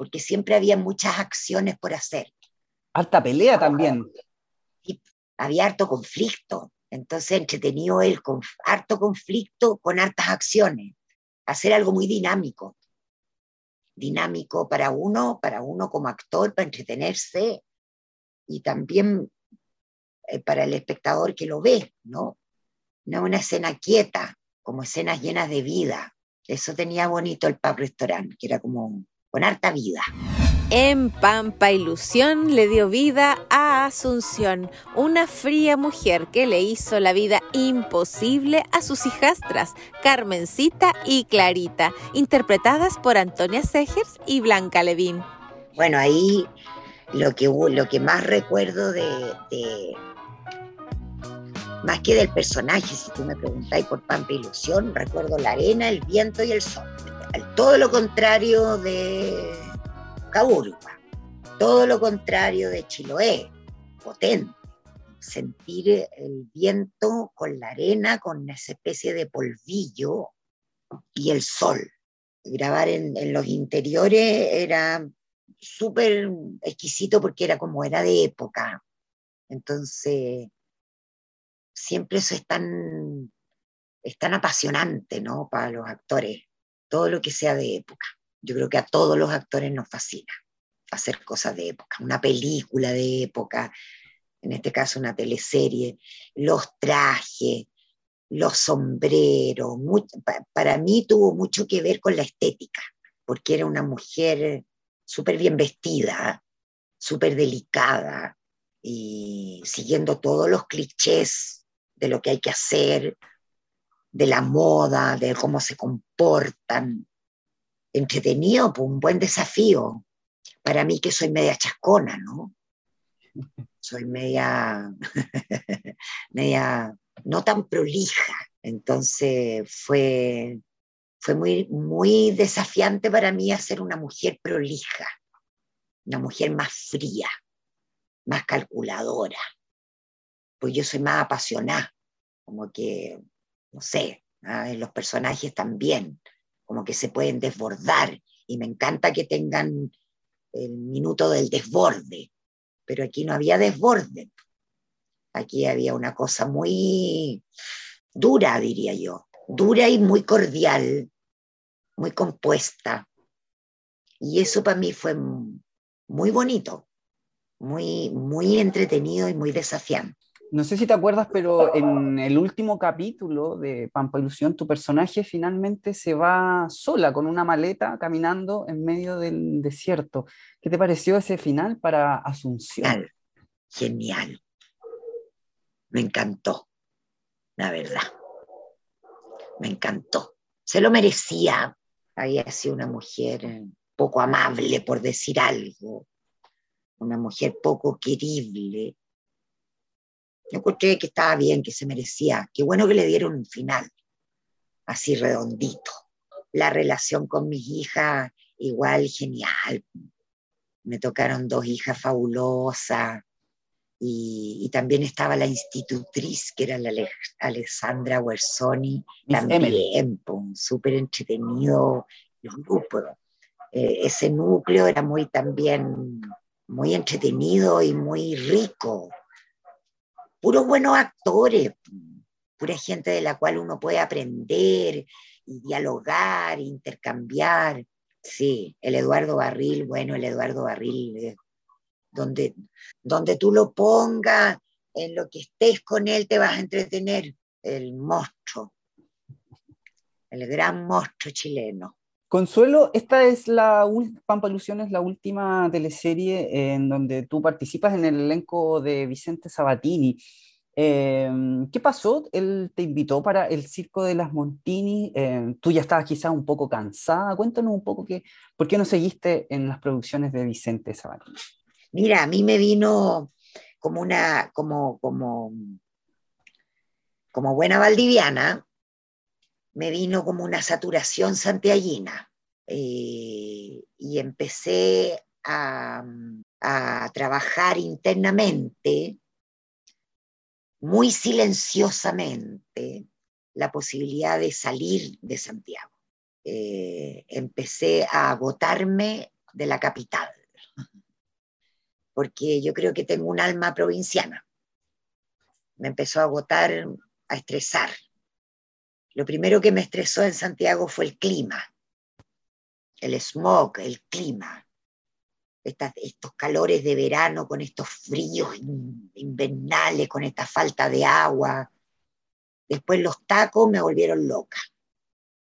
Porque siempre había muchas acciones por hacer. Alta pelea también. Y había harto conflicto entonces, entretenido el con harto conflicto con hartas acciones, hacer algo muy dinámico. Dinámico para uno, para uno como actor, para entretenerse y también eh, para el espectador que lo ve, ¿no? No una escena quieta, como escenas llenas de vida. Eso tenía bonito el pub restaurant, que era como con harta vida. En Pampa Ilusión le dio vida a Asunción, una fría mujer que le hizo la vida imposible a sus hijastras, Carmencita y Clarita, interpretadas por Antonia Segers y Blanca Levín. Bueno, ahí lo que, lo que más recuerdo de, más que del personaje, si tú me preguntáis por Pampa Ilusión, recuerdo la arena, el viento y el sol. Todo lo contrario de Caburgua. Todo lo contrario de Chiloé, potente. Sentir el viento con la arena, con esa especie de polvillo y el sol. Grabar en, en los interiores era súper exquisito porque era como era de época. Entonces, siempre eso es tan, es tan apasionante, ¿no? Para los actores, todo lo que sea de época. Yo creo que a todos los actores nos fascina hacer cosas de época, una película de época, en este caso una teleserie, los trajes, los sombreros, para mí tuvo mucho que ver con la estética, porque era una mujer súper bien vestida, súper delicada, y siguiendo todos los clichés de lo que hay que hacer, de la moda, de cómo se comportan, entretenido, pues un buen desafío. Para mí que soy media chascona, ¿no? Soy media, media, no tan prolija, Entonces fue, fue muy, muy desafiante para mí hacer una mujer prolija, una mujer más fría, más calculadora, pues yo soy más apasionada, como que, no sé, ¿ah? los personajes también, como que se pueden desbordar y me encanta que tengan el minuto del desborde, pero aquí no había desborde, aquí había una cosa muy dura, diría yo, dura y muy cordial, muy compuesta. Y eso para mí fue muy bonito, muy, muy entretenido y muy desafiante. No sé si te acuerdas, pero en el último capítulo de Pampa Ilusión, tu personaje finalmente se va sola con una maleta caminando en medio del desierto. ¿Qué te pareció ese final para Asunción? Genial. Me encantó, la verdad. Me encantó. Se lo merecía. Había sido una mujer poco amable, por decir algo. Una mujer poco querible yo encontré que estaba bien, que se merecía. Qué bueno que le dieron un final así redondito. La relación con mis hijas, igual genial. Me tocaron dos hijas fabulosas. Y, también estaba la institutriz, que era la Alessandra Wersoni, también, súper entretenido los grupos. Eh, ese núcleo era muy también muy entretenido y muy rico puros buenos actores, pura gente de la cual uno puede aprender y dialogar, intercambiar. Sí, el Eduardo Barril, bueno, el Eduardo Barril, eh, donde, donde tú lo pongas, en lo que estés con él te vas a entretener, el monstruo, el gran monstruo chileno. Consuelo, esta es la Pampa Ilusión es la última teleserie en donde tú participas en el elenco de Vicente Sabatini. Em, ¿Qué pasó? Él te invitó para el Circo de las Montini. Em, tú ya estabas quizás un poco cansada. Cuéntanos un poco por qué no seguiste en las producciones de Vicente Sabatini. Mira, a mí me vino como una, como, como, como buena valdiviana, me vino como una saturación santiaguina eh, y empecé a, trabajar internamente, muy silenciosamente, la posibilidad de salir de Santiago. Eh, empecé a agotarme de la capital, porque yo creo que tengo un alma provinciana. Me empezó a agotar, a estresar. Lo primero que me estresó en Santiago fue el clima, el smog, el clima, estos calores de verano con estos fríos invernales, con esta falta de agua. Después los tacos me volvieron loca,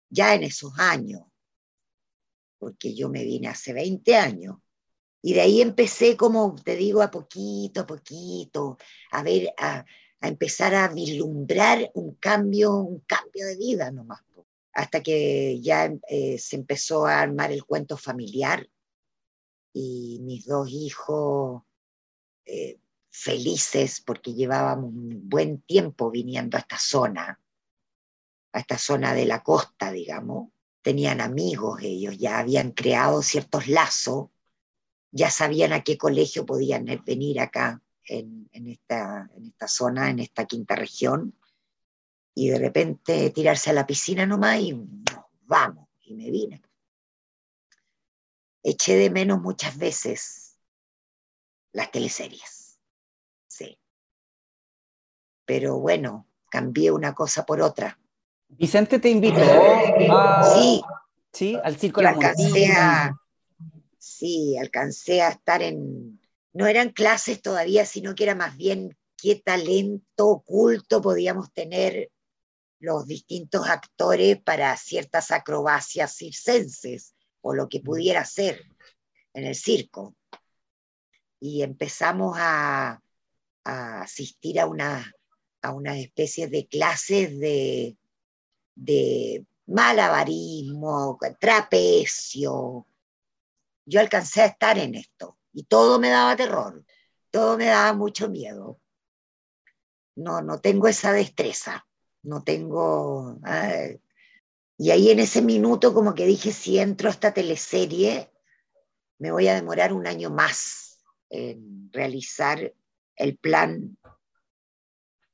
ya en esos años, porque yo me vine hace 20 años. Y de ahí empecé, como te digo, a poquito, a poquito, a ver, a, a empezar a vislumbrar un cambio, un cambio de vida nomás. Hasta que ya eh, se empezó a armar el cuento familiar y mis dos hijos eh, felices porque llevábamos un buen tiempo viniendo a esta zona, a esta zona de la costa, digamos. Tenían amigos ellos, ya habían creado ciertos lazos, ya sabían a qué colegio podían venir acá en, esta, en esta zona, en esta quinta región, y de repente tirarse a la piscina nomás y vamos, y me vine. Eché de menos muchas veces las teleseries, sí. Pero bueno, cambié una cosa por otra. Vicente te invitó sí, sí, al circo la alcancé Sí, alcancé a estar en, no eran clases todavía, sino que era más bien qué talento oculto podíamos tener los distintos actores para ciertas acrobacias circenses o lo que pudiera ser en el circo. Y empezamos a, asistir a una, a una especie de clases de, de malabarismo, trapecio. Yo alcancé a estar en esto y todo me daba terror, todo me daba mucho miedo. No, no tengo esa destreza, no tengo... Y ahí en ese minuto como que dije, si entro a esta teleserie, me voy a demorar un año más en realizar el plan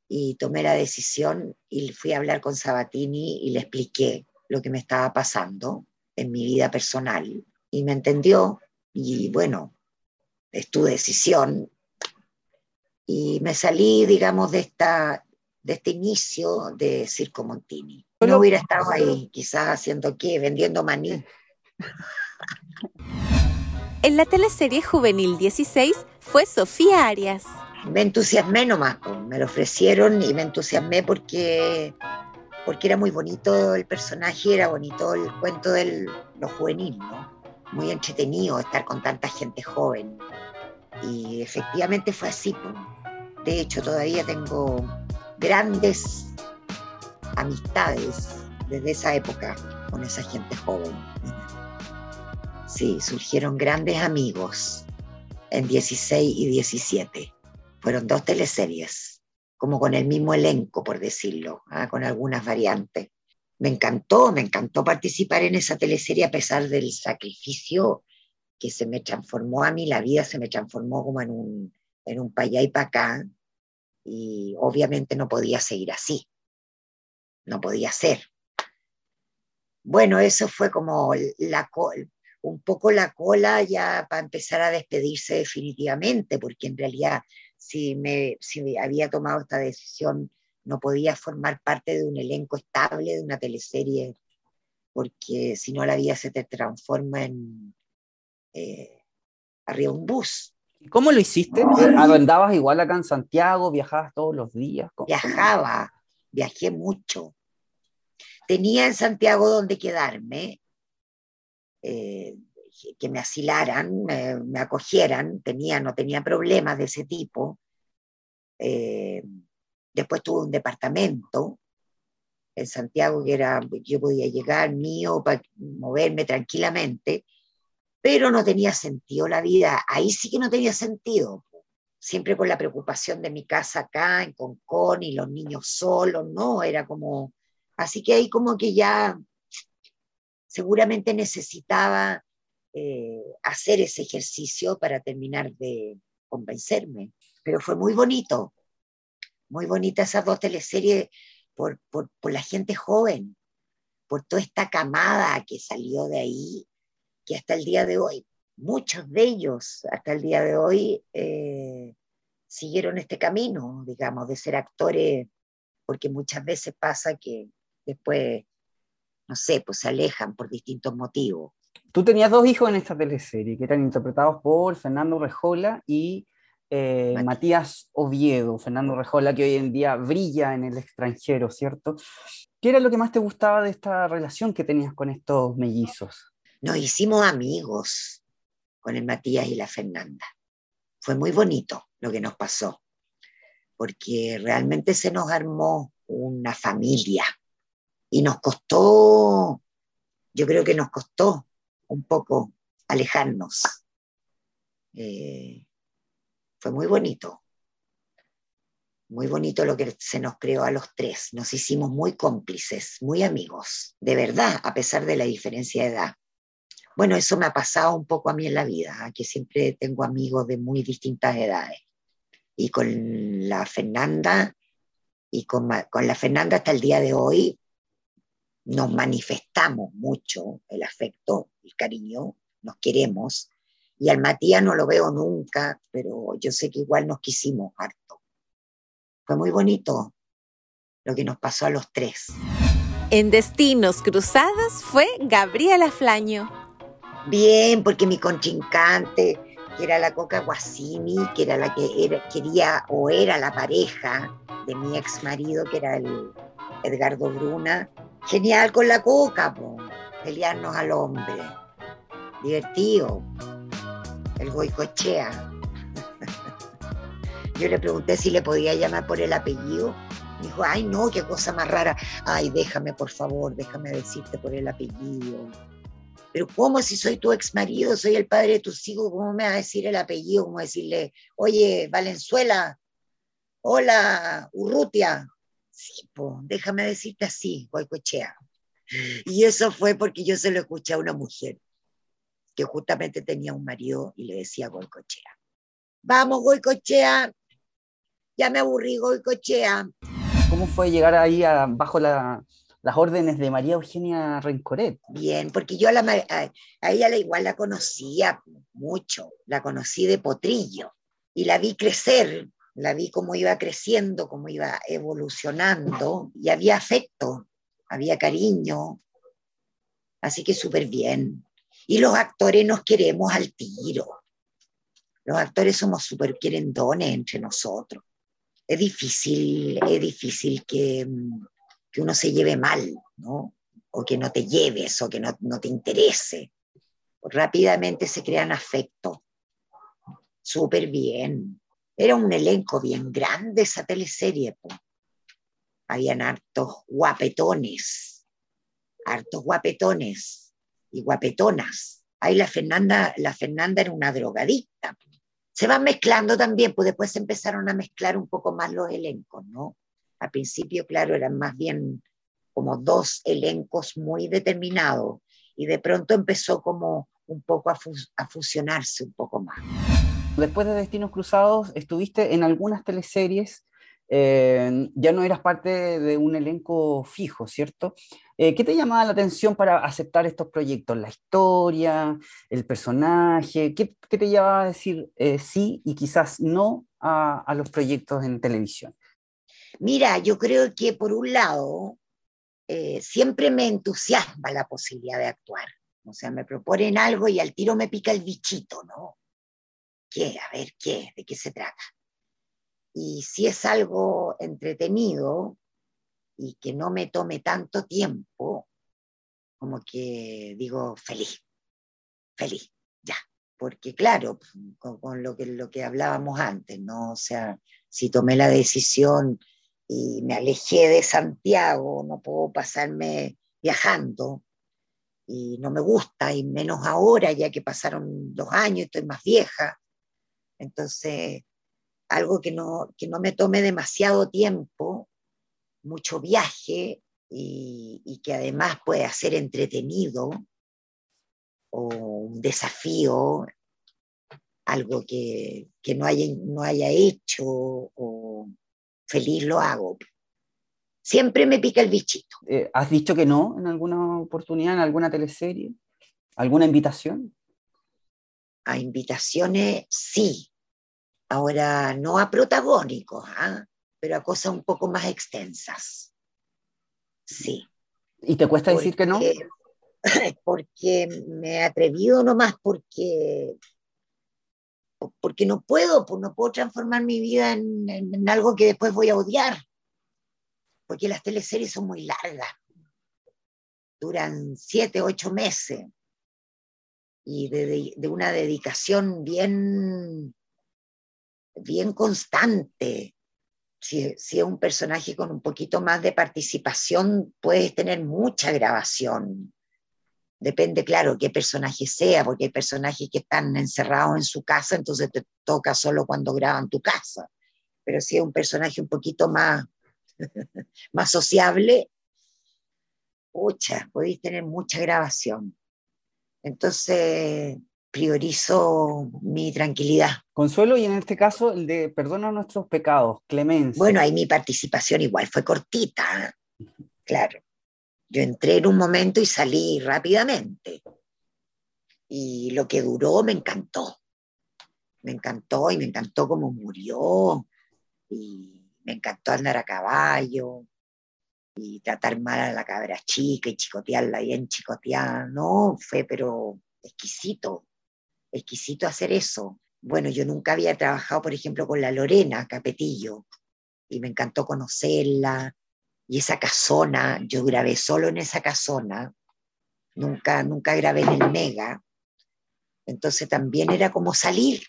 y tomé la decisión y fui a hablar con Sabatini y le expliqué lo que me estaba pasando en mi vida personal y me entendió y bueno, es tu decisión y me salí, digamos, de, esta, de este inicio de Circo Montini. No hubiera estado ahí, quizás haciendo qué, vendiendo maní. En la teleserie juvenil 16 fue Sofía Arias. Me entusiasmé nomás, me lo ofrecieron y me entusiasmé porque, porque era muy bonito el personaje, era bonito el cuento de lo juvenil, ¿no? Muy entretenido estar con tanta gente joven. Y efectivamente fue así. De hecho, todavía tengo grandes amistades desde esa época con esa gente joven. Sí, surgieron grandes amigos en 16 y 17. Fueron dos teleseries, como con el mismo elenco, por decirlo, ¿ah? con algunas variantes. Me encantó, me encantó participar en esa teleserie a pesar del sacrificio que se me transformó a mí, la vida se me transformó como en un, en un y para acá, y obviamente no podía seguir así, no podía ser. Bueno, eso fue como la, un poco la cola ya para empezar a despedirse definitivamente, porque en realidad si, me, si había tomado esta decisión no podía formar parte de un elenco estable de una teleserie, porque si no la vida se te transforma en eh, arriba un bus. ¿Cómo lo hiciste? ¿Andabas igual acá en Santiago? ¿Viajabas todos los días? Viajaba, viajé mucho. Tenía en Santiago donde quedarme, eh, que me asilaran, me, acogieran, tenía, no tenía problemas de ese tipo. Eh, después tuve un departamento en Santiago que era, yo podía llegar mío para moverme tranquilamente pero no tenía sentido la vida. Ahí sí que no tenía sentido. Siempre con la preocupación de mi casa acá, en Concón, y los niños solos, ¿no? Era como... Así que ahí como que ya seguramente necesitaba eh, hacer ese ejercicio para terminar de convencerme. Pero fue muy bonito, muy bonita esas dos teleseries por, por, por la gente joven, por toda esta camada que salió de ahí que hasta el día de hoy, muchos de ellos hasta el día de hoy eh, siguieron este camino, digamos, de ser actores, porque muchas veces pasa que después, no sé, pues se alejan por distintos motivos. Tú tenías dos hijos en esta teleserie que eran interpretados por Fernando Rejola y eh, Matías Oviedo, Fernando Rejola, que hoy en día brilla en el extranjero, ¿cierto? ¿Qué era lo que más te gustaba de esta relación que tenías con estos mellizos? nos hicimos amigos con el Matías y la Fernanda. Fue muy bonito lo que nos pasó, porque realmente se nos armó una familia y nos costó, yo creo que nos costó un poco alejarnos. Eh, fue muy bonito, muy bonito lo que se nos creó a los tres. Nos hicimos muy cómplices, muy amigos, de verdad, a pesar de la diferencia de edad. Bueno, eso me ha pasado un poco a mí en la vida, ¿ah? que siempre tengo amigos de muy distintas edades. Y con la Fernanda, y con, la Fernanda hasta el día de hoy, nos manifestamos mucho el afecto, el cariño, nos queremos. Y al Matías no lo veo nunca, pero yo sé que igual nos quisimos harto. Fue muy bonito lo que nos pasó a los tres. En Destinos Cruzados fue Gabriela Flaño. Bien, porque mi contrincante, que era la Coca Guasini, que era la que quería o era la pareja de mi ex marido, que era el Edgardo Bruna, genial con la Coca, pelearnos al hombre, divertido, el Goicochea. Yo le pregunté si le podía llamar por el apellido. Me dijo, ay no, qué cosa más rara. Ay, déjame, por favor, déjame decirte por el apellido. Pero ¿cómo si soy tu ex marido, soy el padre de tus hijos, cómo me va a decir el apellido? ¿Cómo decirle, oye, Valenzuela, hola, Urrutia? Sí, déjame decirte así, Goicochea. Y eso fue porque yo se lo escuché a una mujer que justamente tenía un marido y le decía Goicochea. Vamos, Goicochea. Ya me aburrí, Goicochea. ¿Cómo fue llegar ahí bajo las órdenes de María Eugenia Rencoret? Bien, porque yo a, a, ella la igual la conocía mucho, la conocí de potrillo y la vi crecer, la vi cómo iba creciendo, cómo iba evolucionando y había afecto, había cariño, así que súper bien. Y los actores nos queremos al tiro. Los actores somos súper querendones entre nosotros. Es difícil, es difícil que, que, uno se lleve mal, ¿no? O que no te lleves, o que no, no te interese. Rápidamente se crean afectos. Súper bien. Era un elenco bien grande esa teleserie. Habían hartos guapetones, hartos guapetones guapetonas. Ahí la Fernanda, la Fernanda era una drogadicta. Se van mezclando también, pues después se empezaron a mezclar un poco más los elencos, ¿no? Al principio, claro, eran más bien como dos elencos muy determinados y de pronto empezó como un poco a, a fusionarse un poco más. Después de Destinos Cruzados, estuviste en algunas teleseries, eh, ya no eras parte de un elenco fijo, ¿cierto? Eh, ¿Qué te llamaba la atención para aceptar estos proyectos? ¿La historia, el personaje? ¿Qué, te llevaba a decir eh, sí y quizás no a, a los proyectos en televisión? Mira, yo creo que por un lado, siempre me entusiasma la posibilidad de actuar. O sea, me proponen algo y al tiro me pica el bichito, ¿no? ¿Qué? A ver, ¿qué? ¿De qué se trata? Y si es algo entretenido y que no me tome tanto tiempo, como que digo, feliz, feliz, ya. Porque claro, con, lo, que, lo que hablábamos antes, ¿no? O sea, si tomé la decisión y me alejé de Santiago, no puedo pasarme viajando y no me gusta, y menos ahora, ya que pasaron dos años, estoy más vieja. Entonces, algo que no, que no me tome demasiado tiempo, mucho viaje y, que además pueda ser entretenido o un desafío, algo que, no, haya, no haya hecho o feliz lo hago. Siempre me pica el bichito. Eh, ¿Has dicho que no en alguna oportunidad, en alguna teleserie? ¿Alguna invitación? a invitaciones sí, ahora no a protagónicos, ¿ah? pero a cosas un poco más extensas. Sí. ¿Y te cuesta decir que no? Porque me he atrevido nomás porque, porque no puedo, pues no puedo transformar mi vida en, en algo que después voy a odiar. Porque las teleseries son muy largas. Duran siete, ocho meses y de, una dedicación bien, bien constante. Si, si, es un personaje con un poquito más de participación, puedes tener mucha grabación. Depende, claro, qué personaje sea, porque hay personajes que están encerrados en su casa, entonces te toca solo cuando graban tu casa. Pero si es un personaje un poquito más, más sociable, pucha, podéis tener mucha grabación. Entonces, priorizo mi tranquilidad. Consuelo, y en este caso, el de perdona nuestros pecados, clemencia. Bueno, ahí mi participación igual fue cortita, claro. Yo entré en un momento y salí rápidamente. Y lo que duró me encantó. Me encantó y me encantó cómo murió. Y me encantó andar a caballo y tratar mal a la cabra chica y chicotearla bien chicoteada, no, fue pero exquisito, exquisito hacer eso. Bueno, yo nunca había trabajado, por ejemplo, con la Lorena Capetillo y me encantó conocerla y esa casona, yo grabé solo en esa casona, nunca, nunca grabé en el Mega, entonces también era como salir.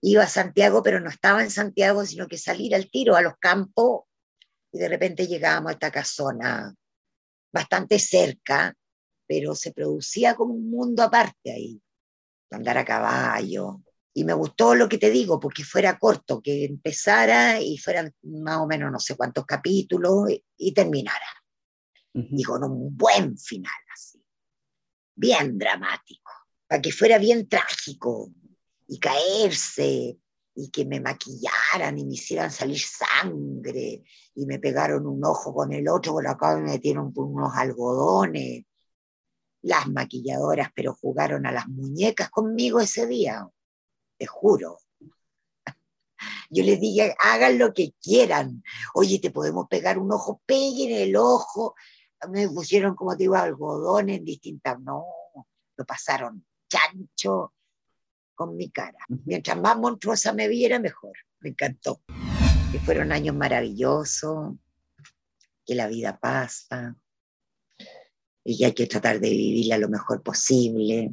Iba a Santiago, pero no estaba en Santiago, sino que salir al tiro a los campos y de repente llegábamos a esta casona bastante cerca, pero se producía como un mundo aparte ahí, andar a caballo Y me gustó lo que te digo, porque fuera corto, que empezara y fueran más o menos no sé cuántos capítulos y, terminara. Y con un buen final, así. Bien dramático, para que fuera bien trágico y caerse y que me maquillaran y me hicieran salir sangre y me pegaron un ojo con el otro, por acá me metieron unos algodones. Las maquilladoras, pero jugaron a las muñecas conmigo ese día, te juro. Yo les dije, hagan lo que quieran. Oye, te podemos pegar un ojo, peguen el ojo. Me pusieron, como te digo, algodones distintas. No, lo pasaron chancho con mi cara. Mientras más monstruosa me viera, mejor. Me encantó. Que fueron años maravillosos, que la vida pasa y hay que tratar de vivirla lo mejor posible.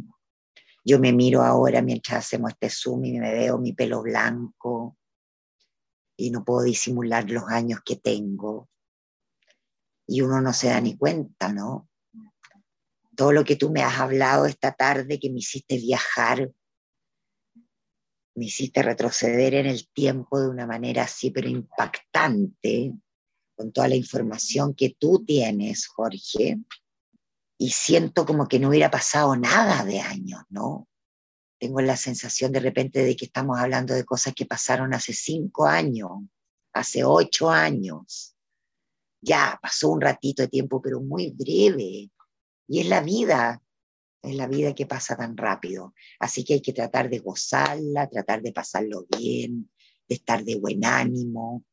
Yo me miro ahora mientras hacemos este Zoom y me veo mi pelo blanco y no puedo disimular los años que tengo. Y uno no se da ni cuenta, ¿no? Todo lo que tú me has hablado esta tarde, que me hiciste viajar me hiciste retroceder en el tiempo de una manera así, pero impactante, con toda la información que tú tienes, Jorge, y siento como que no hubiera pasado nada de años, ¿no? Tengo la sensación de repente de que estamos hablando de cosas que pasaron hace cinco años, hace ocho años. Ya pasó un ratito de tiempo, pero muy breve. Y es la vida, es la vida que pasa tan rápido. Así que hay que tratar de gozarla, tratar de pasarlo bien, de estar de buen ánimo,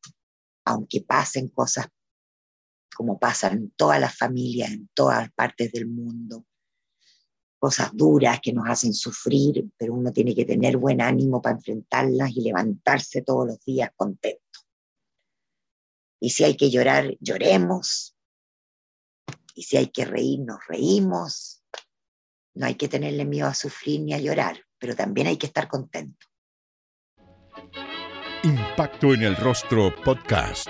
aunque pasen cosas como pasan en todas las familias, en todas partes del mundo. Cosas duras que nos hacen sufrir, pero uno tiene que tener buen ánimo para enfrentarlas y levantarse todos los días contento. Y si hay que llorar, lloremos. Y si hay que reír, nos reímos no hay que tenerle miedo a sufrir ni a llorar, pero también hay que estar contento. Impacto en el Rostro Podcast